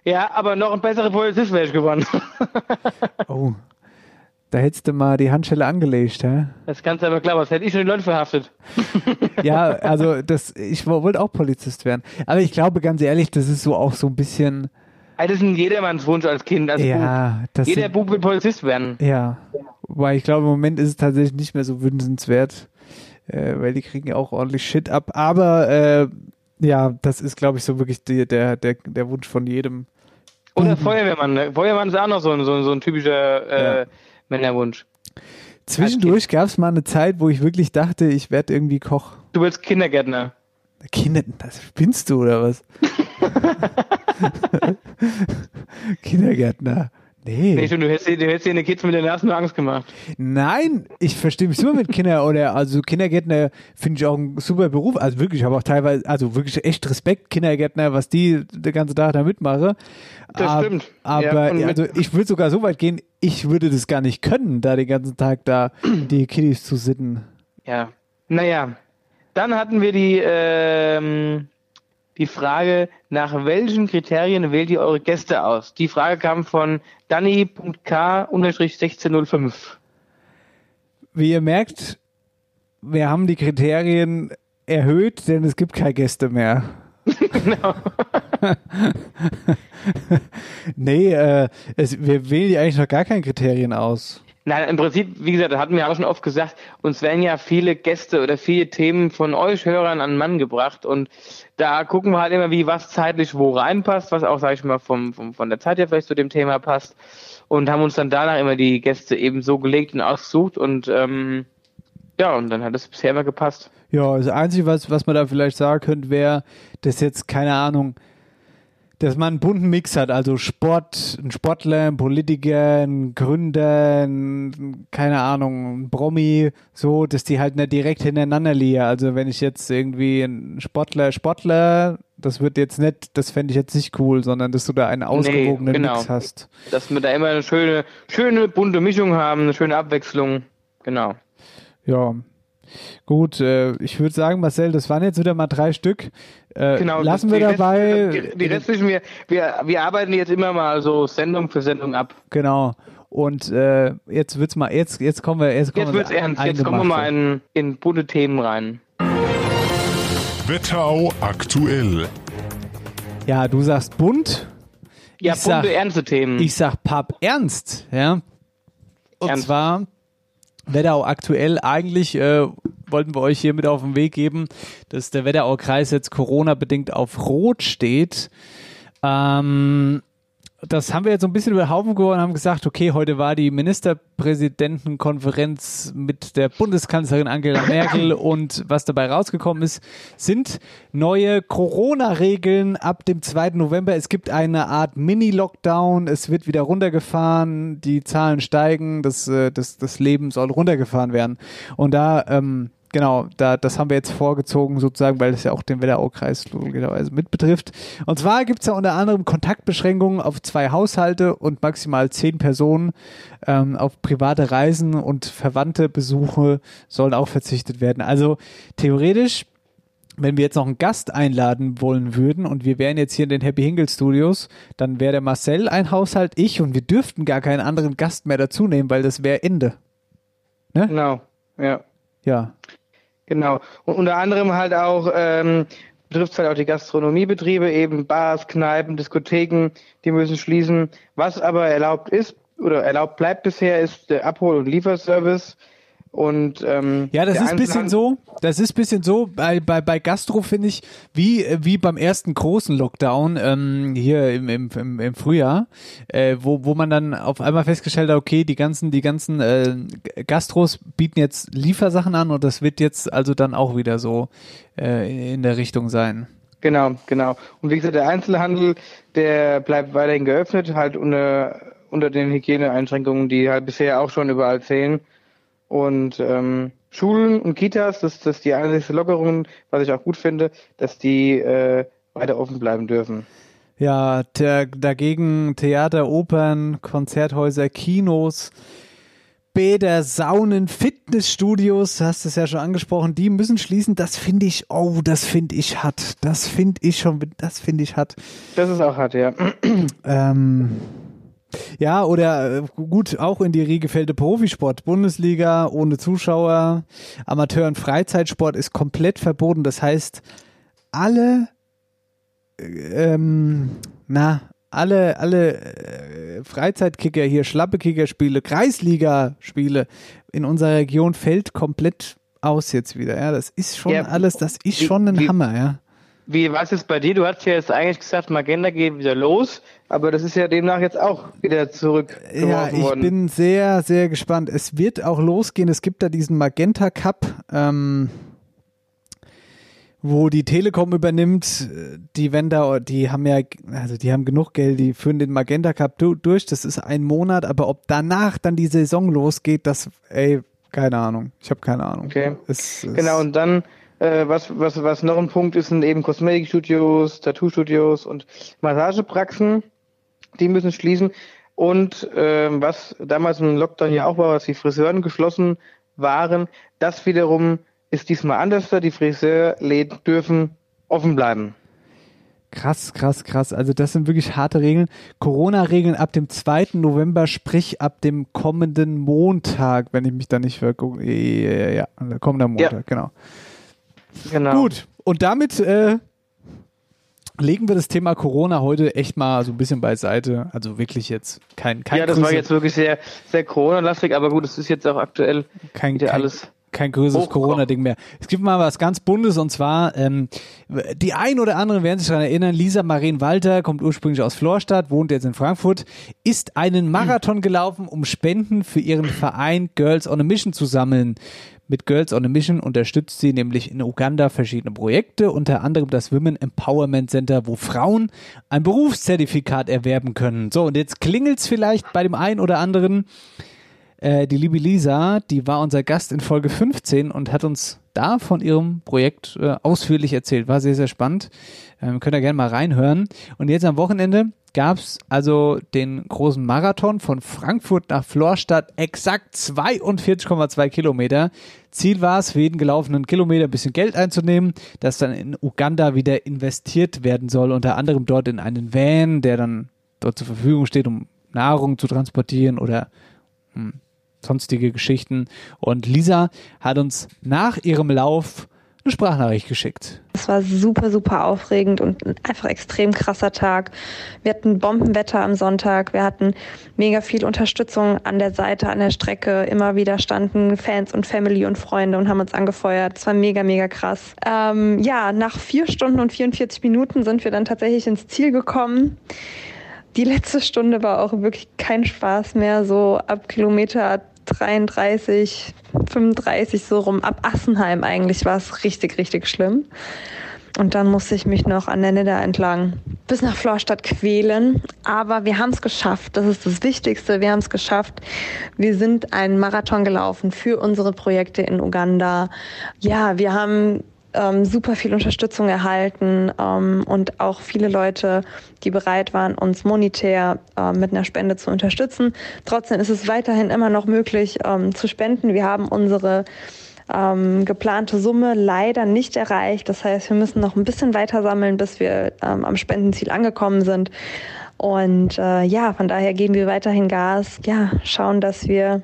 Ja, aber noch ein besserer Polizist wäre ich geworden. Oh, da hättest du mal die Handschelle angelegt, hä? Das kannst du aber klar, was hätte ich schon die Leute verhaftet. Ja, also das, ich wo- wollte auch Polizist werden. Aber ich glaube, ganz ehrlich, das ist so auch so ein bisschen, Ey, Das ist ein jedermanns Wunsch als Kind, als ja, Bub. das Jeder sind, Bub will Polizist werden. Ja, weil ich glaube, im Moment ist es tatsächlich nicht mehr so wünschenswert, äh, weil die kriegen ja auch ordentlich Shit ab. Aber äh, ja, das ist, glaube ich, so wirklich die, der, der, der Wunsch von jedem. Oder Feuerwehrmann. Ne? Feuerwehrmann ist auch noch so ein, so ein, so ein typischer äh, Ja. Männerwunsch. Zwischendurch gab es mal eine Zeit, wo ich wirklich dachte, ich werde irgendwie Koch. Du willst Kindergärtner. Kinder, das spinnst du oder was? Kindergärtner. Nee. Nee, schon, du hättest, du hättest den Kids mit der Nase nur Angst gemacht. Nein, ich verstehe mich super mit Kindern oder also Kindergärtner finde ich auch ein super Beruf. Also wirklich, ich habe auch teilweise, also wirklich echt Respekt, Kindergärtner, was die den ganzen Tag da mitmachen. Das Ab- stimmt. Aber Ja, also ich würde sogar so weit gehen, ich würde das gar nicht können, da den ganzen Tag da die Kiddies zu sitten. Ja. Naja. Dann hatten wir die, ähm, die Frage, nach welchen Kriterien wählt ihr eure Gäste aus? Die Frage kam von Danny.k-1605. Wie ihr merkt, wir haben die Kriterien erhöht, denn es gibt keine Gäste mehr. genau. nee, äh, es, wir wählen ja eigentlich noch gar keine Kriterien aus. Nein, im Prinzip, wie gesagt, das hatten wir auch schon oft gesagt, uns werden ja viele Gäste oder viele Themen von euch Hörern an den Mann gebracht und da gucken wir halt immer, wie was zeitlich wo reinpasst, was auch, sag ich mal, vom, vom, von der Zeit her vielleicht zu dem Thema passt und haben uns dann danach immer die Gäste eben so gelegt und ausgesucht und ähm, ja, und dann hat es bisher immer gepasst. Ja, das Einzige, was, was man da vielleicht sagen könnte, wäre, dass jetzt, keine Ahnung, dass man einen bunten Mix hat, also Sport, ein Sportler, ein Politiker, ein Gründer, ein, keine Ahnung, ein Promi, so, dass die halt nicht direkt hintereinander liegen. Also wenn ich jetzt irgendwie ein Sportler, Sportler, das wird jetzt nicht, das fände ich jetzt nicht cool, sondern dass du da einen ausgewogenen genau. Mix hast. Dass wir da immer eine schöne, schöne bunte Mischung haben, eine schöne Abwechslung. Genau. Ja. Gut, äh, ich würde sagen, Marcel, das waren jetzt wieder mal drei Stück. Äh, Genau, lassen die wir Rest- dabei. Die, die restlichen, wir, wir, wir arbeiten jetzt immer mal so Sendung für Sendung ab. Genau. Und äh, jetzt wird's mal, jetzt, jetzt kommen wir, jetzt kommen Jetzt wir wird's ernst, jetzt kommen wir mal in, in bunte Themen rein. Wetterau aktuell. Ja, du sagst bunt. Ja, ich sag, bunte, ernste Themen. Ich sag Pap ernst, ja. Und Ernst. zwar Wetterau aktuell. Eigentlich äh, wollten wir euch hier mit auf den Weg geben, dass der Wetterau-Kreis jetzt Corona-bedingt auf Rot steht. Ähm, das haben wir jetzt so ein bisschen über den Haufen geholt und haben gesagt, okay, heute war die Ministerpräsidentenkonferenz mit der Bundeskanzlerin Angela Merkel und was dabei rausgekommen ist, sind neue Corona-Regeln ab dem 2. November. Es gibt eine Art Mini-Lockdown, es wird wieder runtergefahren, die Zahlen steigen, das, äh, das, das Leben soll runtergefahren werden. Und da, ähm, Genau, da, das haben wir jetzt vorgezogen, sozusagen, weil es ja auch den Wetteraukreis logischerweise mit betrifft. Und zwar gibt es ja unter anderem Kontaktbeschränkungen auf zwei Haushalte und maximal zehn Personen. Ähm, auf private Reisen und verwandte Besuche sollen auch verzichtet werden. Also theoretisch wenn wir jetzt noch einen Gast einladen wollen würden und wir wären jetzt hier in den Happy Hingle Studios, dann wäre der Marcel ein Haushalt, ich und wir dürften gar keinen anderen Gast mehr dazu nehmen, weil das wäre Ende. Ne? Genau, ja. Ja. Genau. Und unter anderem halt auch ähm, betrifft es halt auch die Gastronomiebetriebe, eben Bars, Kneipen, Diskotheken, die müssen schließen. Was aber erlaubt ist oder erlaubt bleibt bisher, ist der Abhol- und Lieferservice. Und ähm, Ja, das ist ein bisschen so, das ist ein bisschen so, bei, bei, bei Gastro finde ich, wie, äh, wie beim ersten großen Lockdown ähm, hier im, im, im, im Frühjahr, äh, wo, wo man dann auf einmal festgestellt hat, okay, die ganzen, die ganzen äh, Gastros bieten jetzt Liefersachen an und das wird jetzt also dann auch wieder so äh, in der Richtung sein. Genau, genau. Und wie gesagt, der Einzelhandel, der bleibt weiterhin geöffnet, halt unter, unter den Hygieneeinschränkungen, die halt bisher auch schon überall zählen. Und ähm, Schulen und Kitas, das, das ist die einzige Lockerung, was ich auch gut finde, dass die äh, weiter offen bleiben dürfen. Ja, der, dagegen Theater, Opern, Konzerthäuser, Kinos, Bäder, Saunen, Fitnessstudios, hast es ja schon angesprochen, die müssen schließen. Das finde ich, oh, das finde ich hart. Das finde ich schon, das finde ich hart. Das ist auch hart, ja. Ähm, ja, oder äh, gut, auch in die Riege fällt der Profisport. Bundesliga ohne Zuschauer, Amateur- und Freizeitsport ist komplett verboten. Das heißt, alle, äh, ähm, na, alle, alle äh, Freizeitkicker hier, Schlappekickerspiele, Kreisliga-Spiele in unserer Region fällt komplett aus jetzt wieder. Ja, das ist schon Ja, alles, das ist wie- schon ein wie- Hammer, ja. Wie war es jetzt bei dir? Du hast ja jetzt eigentlich gesagt, Magenta geht wieder los, aber das ist ja demnach jetzt auch wieder zurück Ja, ich worden. bin sehr, sehr gespannt. Es wird auch losgehen. Es gibt da diesen Magenta Cup, ähm, wo die Telekom übernimmt, die Wender, die haben ja, also die haben genug Geld, die führen den Magenta Cup du durch, das ist ein Monat, aber ob danach dann die Saison losgeht, das, ey, keine Ahnung. Ich habe keine Ahnung. Okay. Es, es, Genau, und dann, äh, was, was, was noch ein Punkt ist, sind eben Kosmetikstudios, Tattoo-Studios und Massagepraxen. Die müssen schließen. Und ähm, was damals im Lockdown ja auch war, was die Friseuren geschlossen waren, das wiederum ist diesmal anders. Die Friseurläden dürfen offen bleiben. Krass, krass, krass. Also das sind wirklich harte Regeln. Corona-Regeln ab dem 2. November, sprich ab dem kommenden Montag, wenn ich mich da nicht vergucke. Ja, ja, ja, kommender Montag, Ja. genau. Genau. Gut, und damit äh, legen wir das Thema Corona heute echt mal so ein bisschen beiseite. Also wirklich jetzt kein, kein ja, das war größer- jetzt wirklich sehr, sehr Corona-lastig, aber gut, es ist jetzt auch aktuell kein, wieder kein, alles. kein größeres. Corona-Ding mehr. Es gibt mal was ganz Buntes und zwar, ähm, die ein oder anderen werden sich daran erinnern, Lisa Marien Walter kommt ursprünglich aus Florstadt, wohnt jetzt in Frankfurt, ist einen Marathon gelaufen, um Spenden für ihren Verein Girls on a Mission zu sammeln. Mit Girls on a Mission unterstützt sie nämlich in Uganda verschiedene Projekte, unter anderem das Women Empowerment Center, wo Frauen ein Berufszertifikat erwerben können. So, und jetzt klingelt's vielleicht bei dem einen oder anderen. Äh, die liebe Lisa, die war unser Gast in Folge 15 und hat uns da von ihrem Projekt äh, ausführlich erzählt. War sehr, sehr spannend. Ähm, könnt ihr gerne mal reinhören. Und jetzt am Wochenende gab's also den großen Marathon von Frankfurt nach Florstadt, exakt 42,2 Kilometer. Ziel war es, für jeden gelaufenen Kilometer ein bisschen Geld einzunehmen, das dann in Uganda wieder investiert werden soll, unter anderem dort in einen Van, der dann dort zur Verfügung steht, um Nahrung zu transportieren oder hm, sonstige Geschichten. Und Lisa hat uns nach ihrem Lauf eine Sprachnachricht geschickt. Es war super, super aufregend und ein einfach extrem krasser Tag. Wir hatten Bombenwetter am Sonntag. Wir hatten mega viel Unterstützung an der Seite, an der Strecke. Immer wieder standen Fans und Family und Freunde und haben uns angefeuert. Es war mega, mega krass. Ähm, ja, nach vier Stunden und 44 Minuten sind wir dann tatsächlich ins Ziel gekommen. Die letzte Stunde war auch wirklich kein Spaß mehr. So ab Kilometer 33, 35 so rum. Ab Assenheim eigentlich war es richtig, richtig schlimm. Und dann musste ich mich noch an der Nidda entlang bis nach Florstadt quälen. Aber wir haben es geschafft. Das ist das Wichtigste. Wir haben es geschafft. Wir sind einen Marathon gelaufen für unsere Projekte in Uganda. Ja, wir haben ähm, super viel Unterstützung erhalten ähm, und auch viele Leute, die bereit waren, uns monetär äh, mit einer Spende zu unterstützen. Trotzdem ist es weiterhin immer noch möglich ähm, zu spenden. Wir haben unsere ähm, geplante Summe leider nicht erreicht. Das heißt, wir müssen noch ein bisschen weiter sammeln, bis wir ähm, am Spendenziel angekommen sind. Und äh, ja, von daher geben wir weiterhin Gas. Ja, schauen, dass wir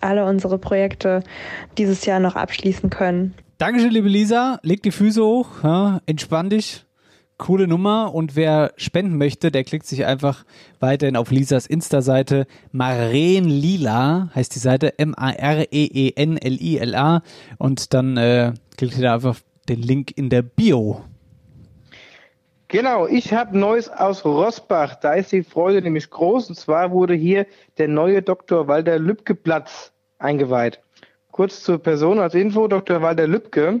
alle unsere Projekte dieses Jahr noch abschließen können. Dankeschön, liebe Lisa. Leg die Füße hoch, ja, entspann dich. Coole Nummer. Und wer spenden möchte, der klickt sich einfach weiterhin auf Lisas Insta-Seite. Maren Lila heißt die Seite. E M-A-R-E-E-N-L-I-L-A. Und dann äh, klickt ihr da einfach den Link in der Bio. Genau, ich habe Neues aus Rossbach. Da ist die Freude nämlich groß. Und zwar wurde hier der neue Dr. Walter Lübke-Platz eingeweiht. Kurz zur Person als Info. Dr. Walter Lübke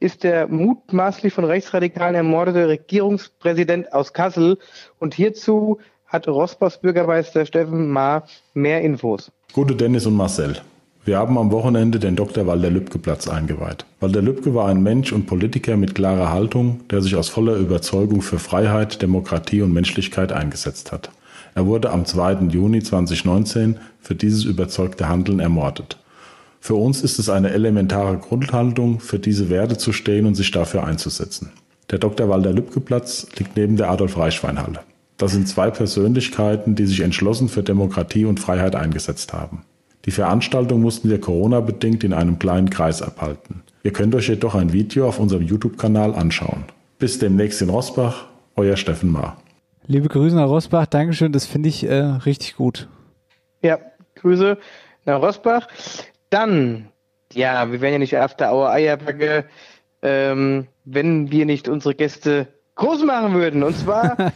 ist der mutmaßlich von Rechtsradikalen ermordete Regierungspräsident aus Kassel. Und hierzu hat Rossbachs Bürgermeister Steffen Maar mehr Infos. Gute Dennis und Marcel. Wir haben am Wochenende den Dr. Walter Lübcke Platz eingeweiht. Walter Lübcke war ein Mensch und Politiker mit klarer Haltung, der sich aus voller Überzeugung für Freiheit, Demokratie und Menschlichkeit eingesetzt hat. Er wurde am 2. Juni 2019 für dieses überzeugte Handeln ermordet. Für uns ist es eine elementare Grundhaltung, für diese Werte zu stehen und sich dafür einzusetzen. Der Dr. Walter Lübcke Platz liegt neben der Adolf Reichwein Halle. Das sind zwei Persönlichkeiten, die sich entschlossen für Demokratie und Freiheit eingesetzt haben. Die Veranstaltung mussten wir Corona-bedingt in einem kleinen Kreis abhalten. Ihr könnt euch jedoch ein Video auf unserem YouTube-Kanal anschauen. Bis demnächst in Rosbach, euer Steffen Maar. Liebe Grüße nach Rosbach. Dankeschön. Das finde ich äh, richtig gut. Ja, Grüße nach Rosbach. Dann, ja, wir werden ja nicht After Hour Eierbacke, ähm, wenn wir nicht unsere Gäste groß machen würden. Und zwar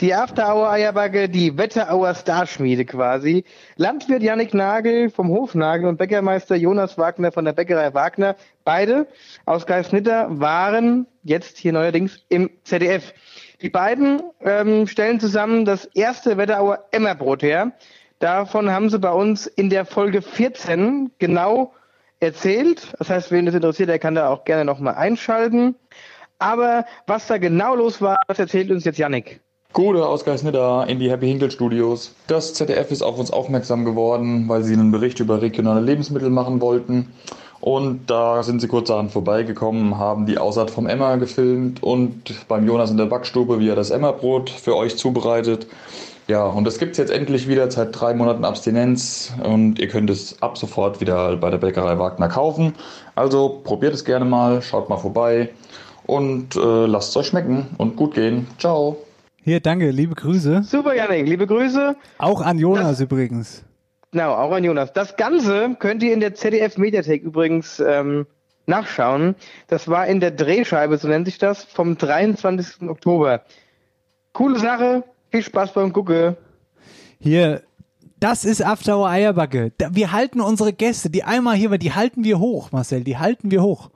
die After Hour Eierbacke, die Wetterauer Starschmiede quasi. Landwirt Yannick Nagel vom Hofnagel und Bäckermeister Jonas Wagner von der Bäckerei Wagner, beide aus Geisnitter, waren jetzt hier neuerdings im ZDF. Die beiden ähm, stellen zusammen das erste Wetterauer Emmerbrot her. Davon haben sie bei uns in der Folge 14 genau erzählt. Das heißt, wen das interessiert, der kann da auch gerne nochmal einschalten. Aber was da genau los war, das erzählt uns jetzt Yannick. Gute aus Geisnitter in die Happy Hinkel Studios. Das ZDF ist auf uns aufmerksam geworden, weil sie einen Bericht über regionale Lebensmittel machen wollten. Und da sind sie kurzerhand vorbeigekommen, haben die Aussaat vom Emma gefilmt und beim Jonas in der Backstube, wie er das Emma-Brot für euch zubereitet. Ja, und das gibt's jetzt endlich wieder seit drei Monaten Abstinenz und ihr könnt es ab sofort wieder bei der Bäckerei Wagner kaufen. Also probiert es gerne mal, schaut mal vorbei und äh, lasst es euch schmecken und gut gehen. Ciao. Hier, danke, liebe Grüße. Super, Janik, liebe Grüße. Auch an Jonas übrigens. Genau, auch an Jonas. Das Ganze könnt ihr in der ZDF Mediathek übrigens ähm, nachschauen. Das war in der Drehscheibe, so nennt sich das, vom 23. Oktober. Coole Sache, viel Spaß beim Gucken. Hier, das ist After Hour Eierbacke. Wir halten unsere Gäste, die einmal hier waren, die halten wir hoch, Marcel, die halten wir hoch.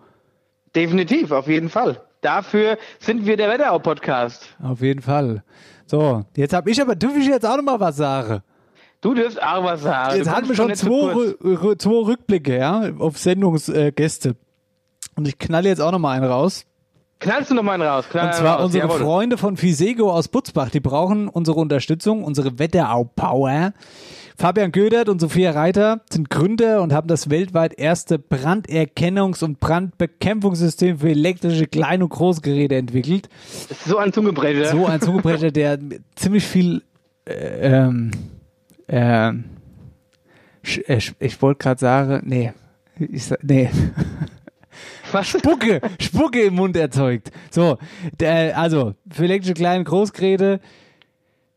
Definitiv, auf jeden Fall. Dafür sind wir der Wetterau-Podcast. Auf jeden Fall. So, jetzt habe ich aber, darf ich jetzt auch noch mal was sagen? Du dürft auch was sagen. Jetzt hatten wir schon zwei, zwei Rückblicke, ja, auf Sendungsgäste. Und ich knalle jetzt auch noch mal einen raus. Knallst du noch mal einen raus? Knall Und zwar raus. unsere Jawohl. Freunde von Fisego aus Butzbach, die brauchen unsere Unterstützung, unsere Wetterau-Power. Fabian Gödert und Sophia Reiter sind Gründer und haben das weltweit erste Branderkennungs- und Brandbekämpfungssystem für elektrische Klein- und Großgeräte entwickelt. Das ist so ein Zungebrecher. So ein Zungebrecher, der ziemlich viel äh, ähm, ähm, sch- äh, ich wollte gerade sagen, nee, ich, sa- nee. Spucke, Spucke im Mund erzeugt. So, der, also für elektrische kleine Großgeräte.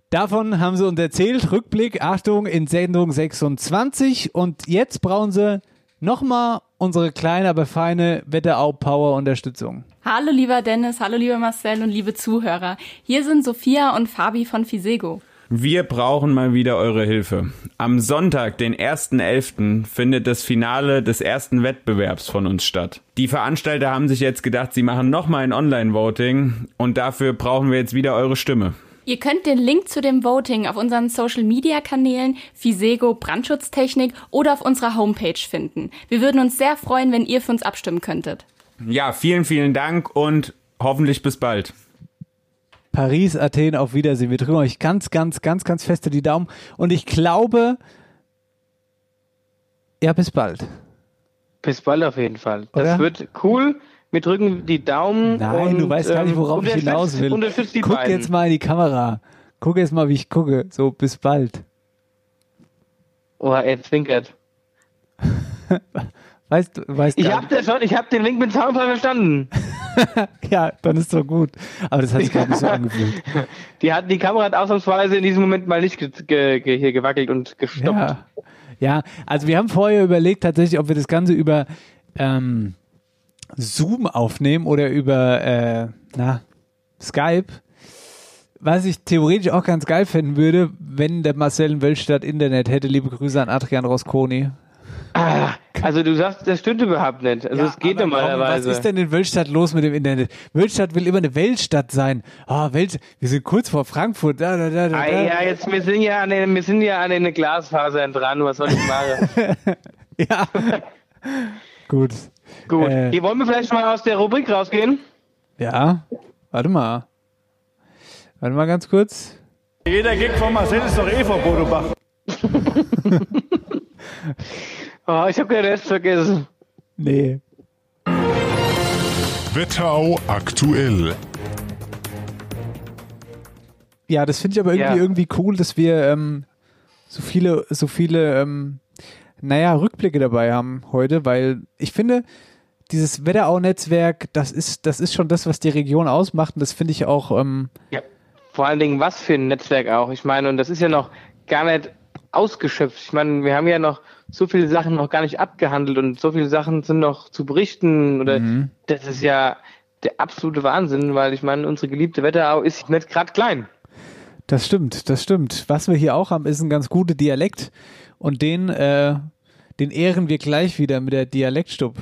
Davon haben sie uns erzählt. Rückblick, Achtung, in Sendung 26. Und jetzt brauchen sie nochmal unsere kleine, aber feine Wetterau-Power-Unterstützung. Hallo lieber Dennis, hallo lieber Marcel und liebe Zuhörer. Hier sind Sophia und Fabi von Fisego. Wir brauchen mal wieder eure Hilfe. Am Sonntag, den 1.11., findet das Finale des ersten Wettbewerbs von uns statt. Die Veranstalter haben sich jetzt gedacht, sie machen nochmal ein Online-Voting und dafür brauchen wir jetzt wieder eure Stimme. Ihr könnt den Link zu dem Voting auf unseren Social Media Kanälen Fisego Brandschutztechnik oder auf unserer Homepage finden. Wir würden uns sehr freuen, wenn ihr für uns abstimmen könntet. Ja, vielen, vielen Dank und hoffentlich bis bald. Paris, Athen, auf Wiedersehen. Wir drücken euch ganz, ganz, ganz, ganz feste die Daumen. Und ich glaube, ja, bis bald. Bis bald auf jeden Fall. Das Oder? wird cool. Wir drücken die Daumen. Nein, und, du weißt gar nicht, ähm, worauf ich hinaus will. Guck beiden. jetzt mal in die Kamera. Guck jetzt mal, wie ich gucke. So, bis bald. Oh, er zwinkert. Weißt du, weißt Ich gar hab das schon, ich hab den Link mit Zaunfall verstanden. Ja, dann ist doch gut. Aber das hat sich gerade nicht so angefühlt. Die, hat, die Kamera hat ausnahmsweise in diesem Moment mal nicht ge ge ge hier gewackelt und gestoppt. Ja. ja, also wir haben vorher überlegt tatsächlich, ob wir das Ganze über ähm, Zoom aufnehmen oder über äh, na, Skype. Was ich theoretisch auch ganz geil finden würde, wenn der Marcel in Wölstadt Internet hätte. Liebe Grüße an Adrian Rosconi. Ah, also du sagst, das stimmt überhaupt nicht. Also es geht normalerweise. Was ist denn in Wölstadt los mit dem Internet? Wölstadt will immer eine Weltstadt sein. Oh, Welt, wir sind kurz vor Frankfurt. Da, da, da, da, Ah, ja, jetzt, wir sind ja an den, wir sind ja an den Glasfasern dran. Was soll ich machen? ja. Gut. Gut. Äh, Hier wollen wir vielleicht mal aus der Rubrik rausgehen? Ja, warte mal. Warte mal ganz kurz. Jeder Gig von Marcel ist doch eh vor Bodobach. Oh, ich habe den Rest vergessen. Nee. Wetterau aktuell. Ja, das finde ich aber irgendwie, Ja. irgendwie cool, dass wir ähm, so viele, so viele, ähm, naja, Rückblicke dabei haben heute, weil ich finde, dieses Wetterau-Netzwerk, das ist, das ist schon das, was die Region ausmacht und das finde ich auch, ähm, Ja. Vor allen Dingen, was für ein Netzwerk auch. Ich meine, und das ist ja noch gar nicht ausgeschöpft. Ich meine, wir haben ja noch so viele Sachen noch gar nicht abgehandelt und so viele Sachen sind noch zu berichten oder Mhm. das ist ja, der absolute Wahnsinn, weil ich meine, unsere geliebte Wetterau ist nicht gerade klein. Das stimmt, das stimmt. Was wir hier auch haben, ist ein ganz guter Dialekt und den, äh, den ehren wir gleich wieder mit der Dialektstub.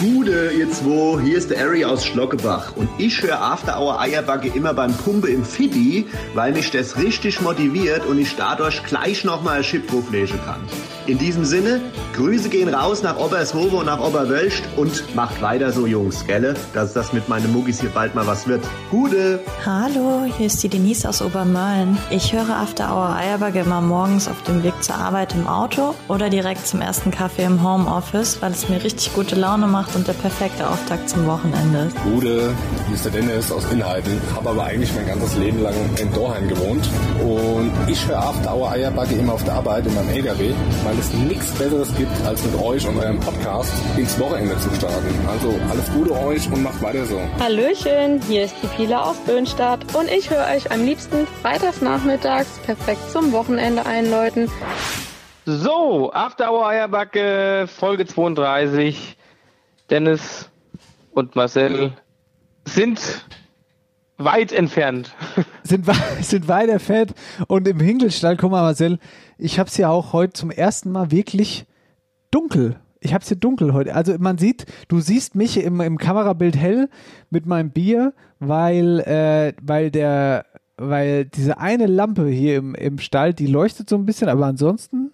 Gude, ihr zwei, hier ist der Ari aus Schlockebach und ich höre After Hour Eierbacke immer beim Pumpe im Fiddy, weil mich das richtig motiviert und ich dadurch gleich nochmal ein Chip drauflegen kann. In diesem Sinne, Grüße gehen raus nach Obershove und nach Oberwölst und macht weiter so, Jungs, gell? Dass das mit meinen Muggis hier bald mal was wird. Gude! Hallo, hier ist die Denise aus Obermölln. Ich höre After Hour Eierbacke immer morgens auf dem Weg zur Arbeit im Auto oder direkt zum ersten Kaffee im Homeoffice, weil es mir richtig gute Laune macht und der perfekte Auftakt zum Wochenende ist. Gude, hier ist der Dennis aus Inhalten, habe aber eigentlich mein ganzes Leben lang in Dorheim gewohnt und ich höre After Hour Eierbacke immer auf der Arbeit in meinem LKW, weil es nichts Besseres gibt, als mit euch und eurem Podcast ins Wochenende zu starten. Also alles Gute euch und macht weiter so. Hallöchen, hier ist die Pila aus Böhnstadt und ich höre euch am liebsten freitags nachmittags perfekt zum Wochenende einläuten. So, After Hour Eierbacke, Folge 32. Dennis und Marcel sind weit entfernt. Sind, sind weit entfernt und im Hinkelstall, guck mal Marcel, ich hab's ja auch heute zum ersten Mal wirklich dunkel. Ich hab's hier dunkel heute. Also man sieht, du siehst mich im, im Kamerabild hell mit meinem Bier, weil, äh, weil der, weil diese eine Lampe hier im, im Stall, die leuchtet so ein bisschen, aber ansonsten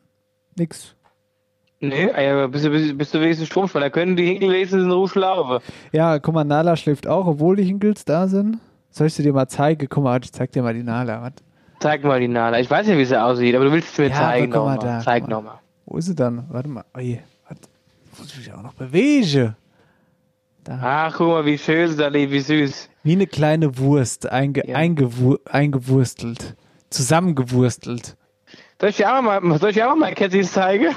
nix. Nee, aber bist du, bist, bist du wenigstens Stromspann. Da können die Hinkelwesen in Ruhe schlafen. Ja, guck mal, Nala schläft auch, obwohl die Hinkels da sind. Soll ich sie dir mal zeigen? Guck mal, ich zeig dir mal die Nala. Was? Zeig mal die Nala. Ich weiß ja, wie sie aussieht, aber du willst es mir Ja, zeigen guck mal nochmal. da, Zeig mal. nochmal. Wo ist sie dann? Warte mal. Oh je? Muss ich mich auch noch bewegen. Ach, guck mal, wie schön sie da lebt, wie süß. Wie eine kleine Wurst, einge eingewu eingewurstelt. Zusammengewurstelt. Soll ich dir auch mal, soll ich auch mal Cassys zeigen?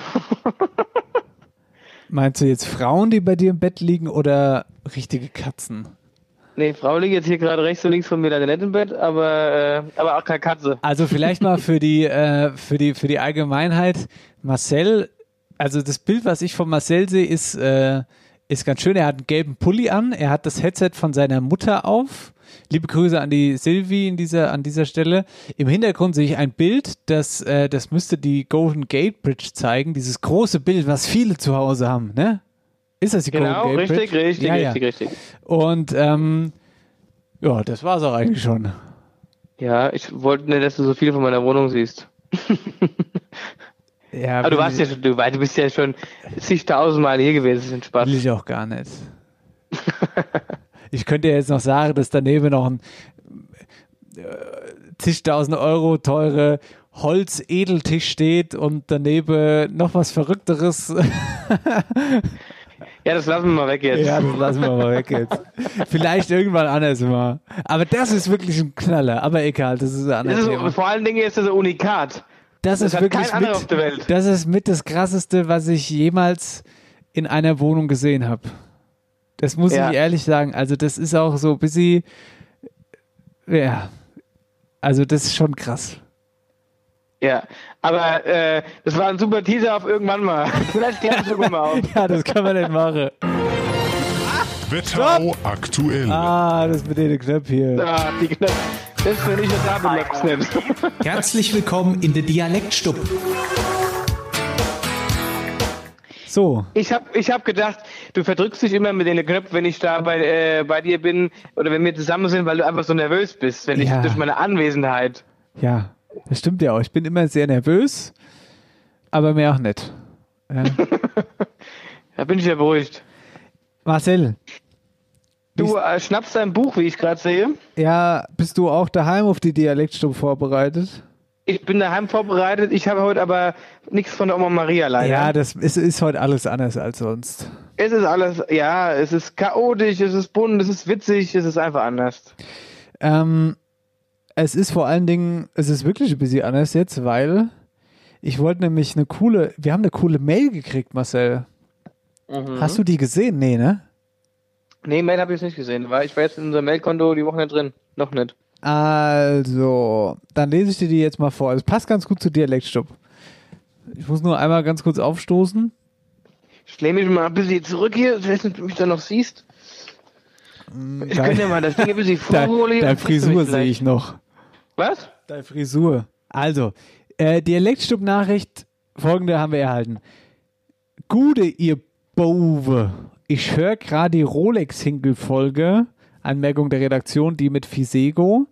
Meinst du jetzt Frauen, die bei dir im Bett liegen oder richtige Katzen? Nee, Frau liegt jetzt hier gerade rechts und links von mir leider nicht im Bett, aber, äh, aber auch keine Katze. Also vielleicht mal für die, äh, für die, für die Allgemeinheit. Marcel, also das Bild, was ich von Marcel sehe, ist, äh, ist ganz schön. Er hat einen gelben Pulli an. Er hat das Headset von seiner Mutter auf. Liebe Grüße an die Sylvie in dieser, an dieser Stelle. Im Hintergrund sehe ich ein Bild, das, äh, das müsste die Golden Gate Bridge zeigen. Dieses große Bild, was viele zu Hause haben, ne? Ist das die Genau, Golden Gate richtig, Bridge? richtig, ja, ja. richtig, richtig. Und ähm, ja, das war's auch eigentlich schon. Ja, ich wollte nicht, dass du so viel von meiner Wohnung siehst. Ja, aber du warst ja schon, du, du bist ja schon zigtausendmal hier gewesen, das ist ein Spaß. Will ich auch gar nicht. ich könnte ja jetzt noch sagen, dass daneben noch ein äh, zigtausend Euro teure Holz-Edeltisch steht und daneben noch was Verrückteres. Ja, das lassen wir mal weg jetzt. ja, das lassen wir mal weg jetzt. Vielleicht irgendwann anders mal. Aber das ist wirklich ein Knaller. Aber egal, das ist ein Das anderes ist, Thema. vor allen Dingen ist das ein Unikat. Das, ist hat wirklich kein mit, auf der Welt. Das ist mit das krasseste, was ich jemals in einer Wohnung gesehen habe. Das muss Ja. ich ehrlich sagen. Also das ist auch so ein bisschen, ja, also das ist schon krass. Ja, aber äh, das war ein super Teaser auf irgendwann mal. Vielleicht klären wir sogar mal auf. Ja, das kann man nicht machen. Wetterau aktuell. Ah, das mit den Knöpfen hier. Ah, die Knöpfe. Das finde ich total beleckt nicht. Herzlich willkommen in der Dialektstub. So. Ich habe ich hab gedacht, du verdrückst dich immer mit den Knöpfen, wenn ich da bei, äh, bei dir bin oder wenn wir zusammen sind, weil du einfach so nervös bist, wenn ich Ja. durch meine Anwesenheit. Ja, das stimmt ja auch. Ich bin immer sehr nervös, aber mehr auch nicht. Ja. Da bin ich ja beruhigt. Marcel, Du äh, schnappst dein Buch, wie ich gerade sehe. ja, bist du auch daheim auf die Dialektstube vorbereitet? Ich bin daheim vorbereitet. Ich habe heute aber nichts von der Oma Maria leider. Ja, das ist, ist heute alles anders als sonst. Es ist alles, ja, es ist chaotisch, es ist bunt, es ist witzig, es ist einfach anders. Ähm, es ist vor allen Dingen, es ist wirklich ein bisschen anders jetzt, weil ich wollte nämlich eine coole, wir haben eine coole Mail gekriegt, Marcel. Mhm. Hast du die gesehen? Nee, ne? Nee, Mail habe ich nicht gesehen. Weil ich war jetzt in unserem Mailkonto die Woche nicht drin. Noch nicht. Also, dann lese ich dir die jetzt mal vor. Es passt ganz gut zu Dialektstub. Ich muss nur einmal ganz kurz aufstoßen. Ich lehne mich mal ein bisschen zurück hier. Nicht, ob du mich da noch siehst. Ich könnte ja mal das Ding ein bisschen Deine vorholen. dein Frisur sehe ich noch. Was? Deine Frisur. Also, äh, Dialektstub-Nachricht, folgende haben wir erhalten. Gute, ihr Bove. Ich höre gerade die Rolex-Hinkel-Folge, Anmerkung der Redaktion, die mit Fisego,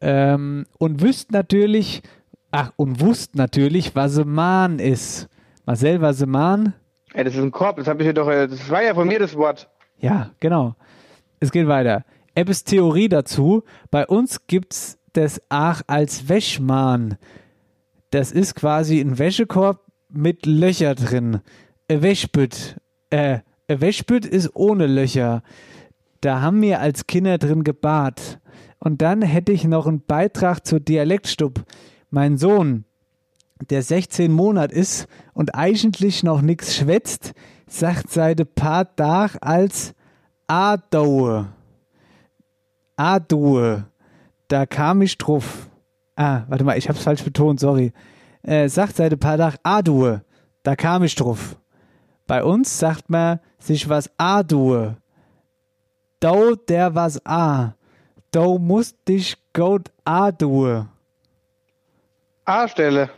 ähm, und wüsst natürlich, ach, und wusst natürlich, was Mann ist. Marcel, was Mann? Ey, das ist ein Korb, das habe ich ja doch, äh, das war ja von mir das Wort. Ja, genau. Es geht weiter. Ebbes Theorie dazu. Bei uns gibt's das auch als Wäschmann. Das ist quasi ein Wäschekorb mit Löcher drin. Wäschbütt. Äh, Wäschbütt ist ohne Löcher. Da haben wir als Kinder drin gebart. Und dann hätte ich noch einen Beitrag zur Dialektstub. Mein Sohn, der 16 Monat ist und eigentlich noch nix schwätzt, sagt seit ein paar Tag als Adoue. Adoue. Da kam ich drauf. Ah, warte mal, ich hab's falsch betont, sorry. Äh, sagt seit ein paar Tagen Adoue. Da kam ich drauf. Bei uns sagt man sich was Adoue. Do der was A. Do musst dich gut Adoue. A-Stelle.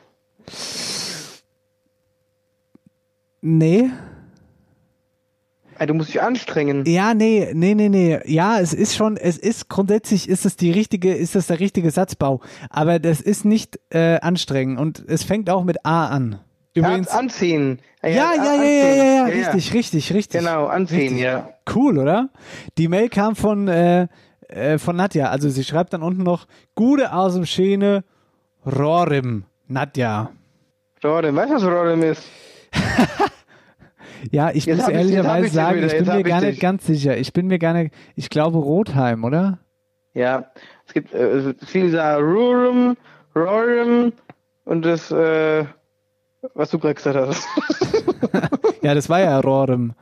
Nee. Du musst dich anstrengen. Ja, nee, nee, nee, nee. Ja, es ist schon, es ist grundsätzlich ist es die richtige, ist das der richtige Satzbau. Aber das ist nicht äh, anstrengend und es fängt auch mit A an. Übrigens. Anziehen. Ja, ja, ja, ja, ja, ja, richtig, richtig, richtig. Genau, anziehen, ja. Cool, oder? Die Mail kam von, äh, äh, von Nadja. Also sie schreibt dann unten noch, Gude aus dem Schäne, Rorim. Nadja. Rorim, weißt du, was Rorim ist? Ja, ich Jetzt muss ehrlicherweise ich sagen, ich bin mir gar dich. nicht ganz sicher. Ich bin mir gar nicht, ich glaube Rotheim, oder? Ja, es gibt äh, viele sagen Rurum, Rorim und das, äh, was du gerade gesagt hast. Ja, das war ja Rorim.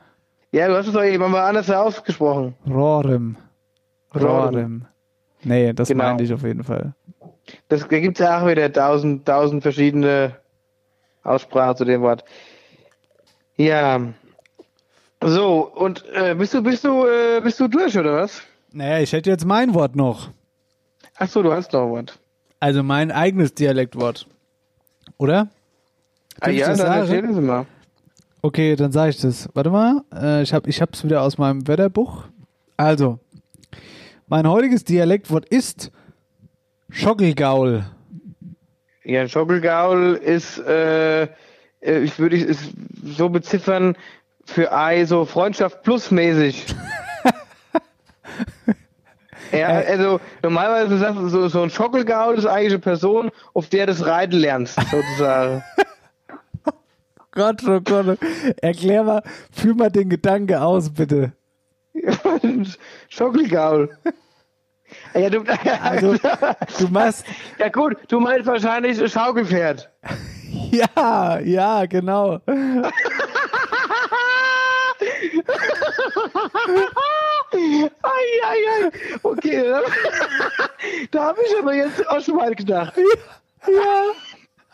ja, du hast es doch eben mal anders ausgesprochen. Rorim. Rorim. Nee, das Genau. meinte ich auf jeden Fall. Das, da gibt es ja auch wieder tausend, tausend verschiedene Aussprachen zu dem Wort. Ja. So, und äh, bist du, bist du, äh, bist du durch, oder was? Naja, ich hätte jetzt mein Wort noch. Ach so, du hast noch ein Wort. Also mein eigenes Dialektwort. Oder? Ah, ja, das dann sagen? erzählen Sie mal. Okay, dann sage ich das. Warte mal, äh, ich habe ich hab's wieder aus meinem Wörterbuch. Also, mein heutiges Dialektwort ist Schockelgaul. Ja, ein Schockelgaul ist, äh, äh, ich würde es so beziffern, für Ei so Freundschaft plus mäßig. ja, also normalerweise sagst du, so, so ein Schockelgaul ist eigentlich eine Person, auf der du das Reiten lernst, sozusagen. Gott, oh Gott. Erklär mal, führ mal den Gedanke aus, bitte. Schockelgaul. Ja, du, Also, du machst. Ja gut, du meinst wahrscheinlich ein Schaukelpferd. Ja, ja, genau. Eieiei. Okay, da, habe ich aber jetzt auch schon mal gedacht. Ja.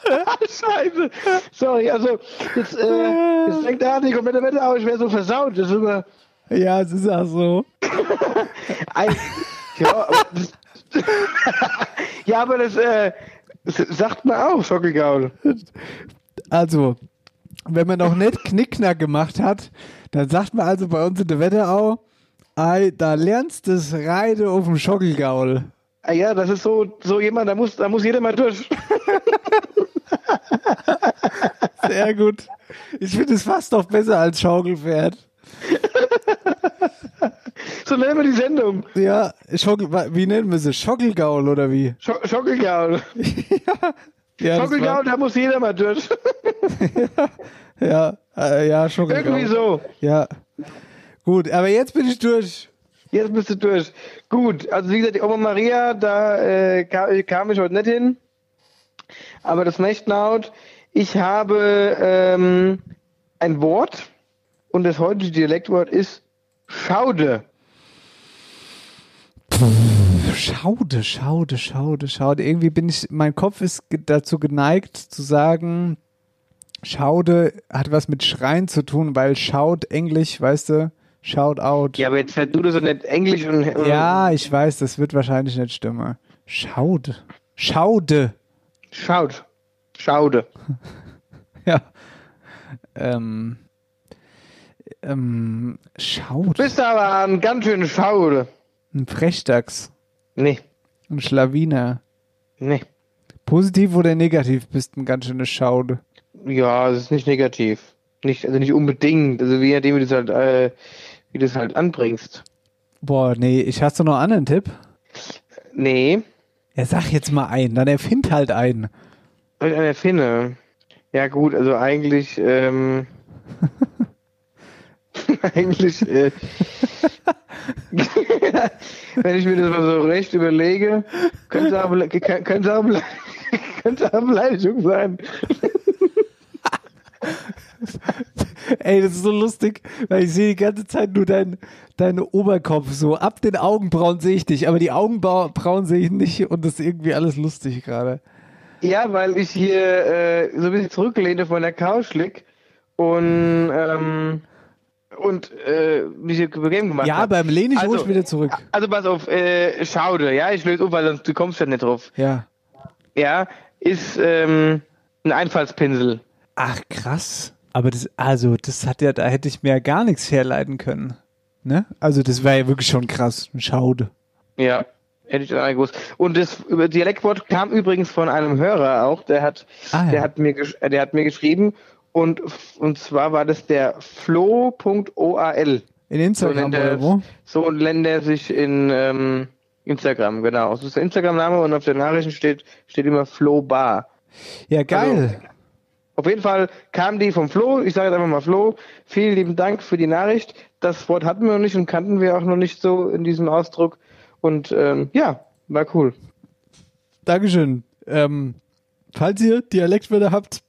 Scheiße. Sorry, also jetzt, äh, jetzt denkt der die komplette Wette aus, ich wäre so versaut. Das ist immer. Ja, es ist auch so. Ein, ja, aber das, ja, aber das, äh, das sagt man auch, Schockelgaul. Also, wenn man noch nicht Knickknack gemacht hat, dann sagt man also bei uns in der Wetterau, ei, da lernst du das Reiten auf dem Schockelgaul. Ah, ja, das ist so, so jemand, da muss, da muss jeder mal durch. Sehr gut. Ich finde es fast noch besser als Schaukelpferd. So nennen wir die Sendung. Ja, Schockel, wie nennen wir sie? Schockelgaul oder wie? Scho Schockelgaul. Ja, das Schockelgaul, da muss jeder mal durch. Ja, äh, ja, Schockelgaul. Irgendwie so. Ja. Gut, aber jetzt bin ich durch. Jetzt bist du durch. Gut, also wie gesagt, die Oma Maria, da äh, kam, kam ich heute nicht hin. Aber das Mächtnaut, ich habe ähm, ein Wort und das heutige Dialektwort ist Schaude. Schaude, Schaude, Schaude, Schaude. Irgendwie bin ich, mein Kopf ist dazu geneigt zu sagen, Schaude hat was mit Schreien zu tun, weil Schaut Englisch, weißt du, Shout out. Ja, aber jetzt du das so nicht Englisch und. und Ja, ich weiß, das wird wahrscheinlich nicht stimmen. Schaut. Schaude. Schaut. Schaude. Ja. Ähm. Ähm. Schaut. Bist aber ein ganz schöner Schaude. Ein Frechdachs. Nee. Ein Schlawiner. Nee. Positiv oder negativ bist ein ganz schönes Schaude. Ja, es ist nicht negativ. Nicht, also nicht unbedingt. Also wie nachdem, wie du es halt, äh, wie du es halt anbringst. Boah, nee, ich hast du noch einen anderen Tipp? Nee. Ja, sag jetzt mal einen, dann erfind halt einen. Soll ich einen erfinden? Ja gut, also eigentlich, ähm, eigentlich, äh, wenn ich mir das mal so recht überlege, könnte es auch, könnte auch, könnte auch Beleidigung sein. Ey, das ist so lustig, weil ich sehe die ganze Zeit nur deinen dein Oberkopf so. Ab den Augenbrauen sehe ich dich, aber die Augenbrauen sehe ich nicht und das ist irgendwie alles lustig gerade. Ja, weil ich hier äh, so ein bisschen zurückgelehnt von der Couch lieg und, ähm, und äh, mich hier bequem gemacht Ja, hab. beim lehne ich also, ruhig wieder zurück. Also pass auf, äh, Schaude, ja, ich löse auf, weil sonst du kommst ja nicht drauf. Ja. Ja, ist ähm, ein Einfallspinsel. Ach, krass. Aber das, also, das hat ja, da hätte ich mir ja gar nichts herleiten können. Ne? Also, das war ja wirklich schon krass. Ein Schaude. Ja, hätte ich dann eigentlich gewusst. Und das über- Dialektwort kam übrigens von einem Hörer auch, der hat, Ah, ja. der hat mir, äh, der hat mir geschrieben und und zwar war das der flo.oal. In Instagram so er, oder wo? So nennt er sich in ähm, Instagram, genau. Das ist der Instagram-Name und auf der Nachrichten steht steht immer Flo Bar. Ja, geil. Auf jeden Fall kam die vom Flo. Ich sage jetzt einfach mal Flo. Vielen lieben Dank für die Nachricht. Das Wort hatten wir noch nicht und kannten wir auch noch nicht so in diesem Ausdruck. Und ähm, ja, war cool. Dankeschön. falls ihr Dialektwörter habt,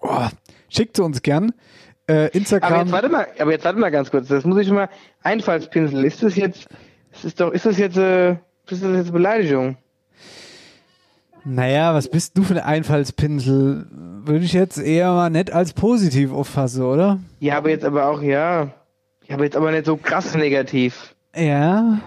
oh, schickt sie uns gern. Äh, Instagram. Aber jetzt warte mal, aber jetzt warte mal ganz kurz. Das muss ich mal. Einfallspinsel. Ist das jetzt? Das ist doch. Ist das jetzt? Äh, ist das jetzt Beleidigung? Naja, was bist du für ein Einfallspinsel? Würde ich jetzt eher mal nett als positiv auffassen, oder? Ja, aber jetzt aber auch ja. Ja, aber jetzt aber nicht so krass negativ. Ja.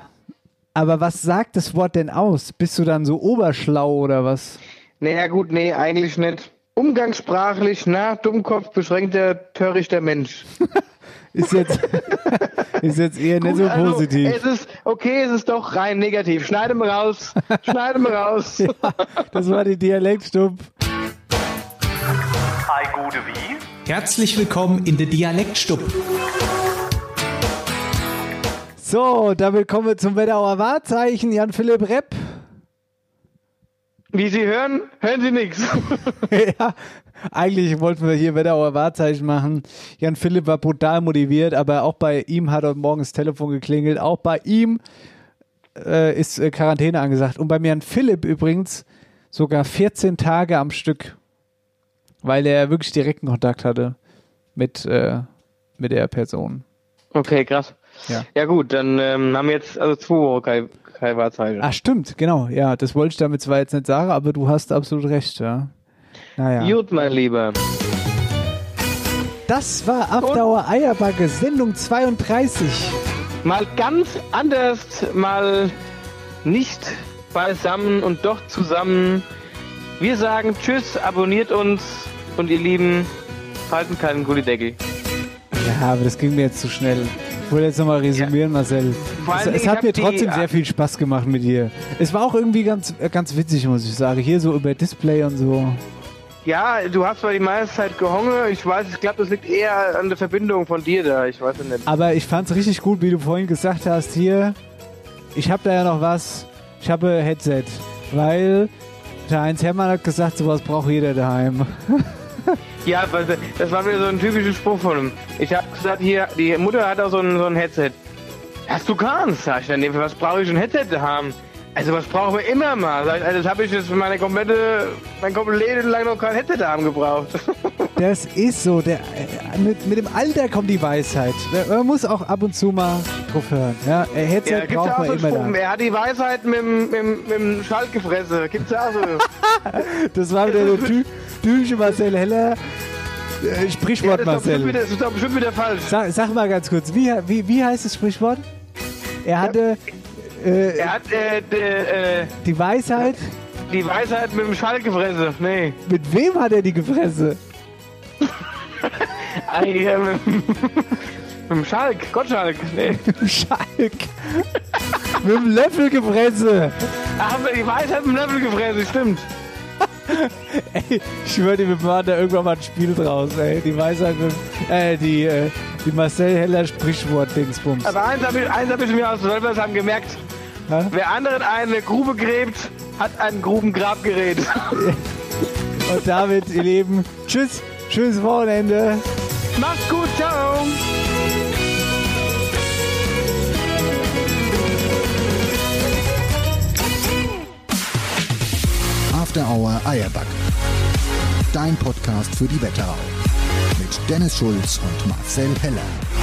Aber was sagt das Wort denn aus? Bist du dann so oberschlau oder was? Naja, gut, nee, eigentlich nicht. Umgangssprachlich, na, Dummkopf, beschränkter, törichter Mensch. Ist jetzt, ist jetzt eher nicht so Also, positiv. es ist, okay, es ist doch rein negativ. Schneide mal raus. Schneide mal raus. Das war die Dialektstub. Hi, gute wie? Herzlich willkommen in der Dialektstub. So, damit kommen wir zum Wetterauer Wahrzeichen. Jan-Philipp Repp. Wie Sie hören, hören Sie nichts. ja, eigentlich wollten wir hier Wetterauer Wahrzeichen machen. Jan Philipp war brutal motiviert, aber auch bei ihm hat heute Morgen das Telefon geklingelt. Auch bei ihm äh, ist äh, Quarantäne angesagt. Und bei Jan Philipp übrigens sogar 14 Tage am Stück, weil er wirklich direkten Kontakt hatte mit, äh, mit der Person. Okay, krass. Ja. Ja gut, dann ähm, haben wir jetzt also zwei Wochen kein, kein Wahrzeichen. Ach, stimmt, genau. Ja, das wollte ich damit zwar jetzt nicht sagen, aber du hast absolut recht, ja. Naja. Gut, mein Lieber. Das war After Hour Eierbacke, Sendung 32. Mal ganz anders, mal nicht beisammen und doch zusammen. Wir sagen Tschüss, abonniert uns und ihr Lieben, halten keinen Gullideckel. Ja, aber das ging mir jetzt zu schnell. Ich wollte jetzt nochmal resümieren, Marcel. Vor Es, es hat mir hab die- trotzdem sehr viel Spaß gemacht mit dir. Es war auch irgendwie ganz, äh, ganz witzig, muss ich sagen. Hier so über Display und so. Ja, du hast zwar die meiste Zeit gehongen, ich weiß, ich glaube, das liegt eher an der Verbindung von dir da, ich weiß es nicht. Aber ich fand's richtig gut, wie du vorhin gesagt hast, hier, ich habe da ja noch was, ich habe ein Headset, weil der Heinz Hermann hat gesagt, sowas braucht jeder daheim. Ja, das war wieder so ein typischer Spruch von ihm. Ich habe gesagt, hier, die Mutter hat auch so ein, so ein Headset. Hast du keins? Sag ich dann, was brauche ich ein Headset haben? Also was brauchen wir immer mal? Sag ich, also das habe ich jetzt für meine komplette, mein komplettes Leben lang noch kein Headset haben gebraucht. Das ist so, der, äh, mit, mit dem Alter kommt die Weisheit. Man muss auch ab und zu mal drauf hören. Ja, Headset Ja, braucht ja auch man immer da. er hat die Weisheit mit, dem- mit, mit dem Schalt gefressen. Gibt's ja auch so. Das war wieder der Tü typische Marcel Heller. Äh, Sprichwort, ja, das Marcel. wieder- Das ist doch bestimmt wieder falsch. Sag, sag mal ganz kurz, wie, wie, wie heißt das Sprichwort? Er hatte äh, Er hat äh, d- äh, die Weisheit. die Weisheit mit dem Schall gefressen. Nee. Mit wem hat er die gefressen? Ah, hier, mit, mit dem Schalk. Gottschalk. Nee. Schalk. mit dem Löffel gefressen. Ach, die Weisheit mit dem Löffel gefressen, stimmt. Ey, ich schwöre dir, wir machen da irgendwann mal ein Spiel draus, ey. Die Weisheit mit äh, die, äh, die Marcel Heller Sprichwort-Dingsbums. Aber eins habe ich, eins hab ich mir aus Wölfersheim gemerkt. Ha? Wer anderen eine Grube gräbt, hat ein Grubengrabgerät. Und damit, ihr Lieben, tschüss, schönes Wochenende. Macht's gut, ciao. After Hour Eierback. Dein Podcast für die Wetterau. Mit Dennis Schulz und Marcel Heller.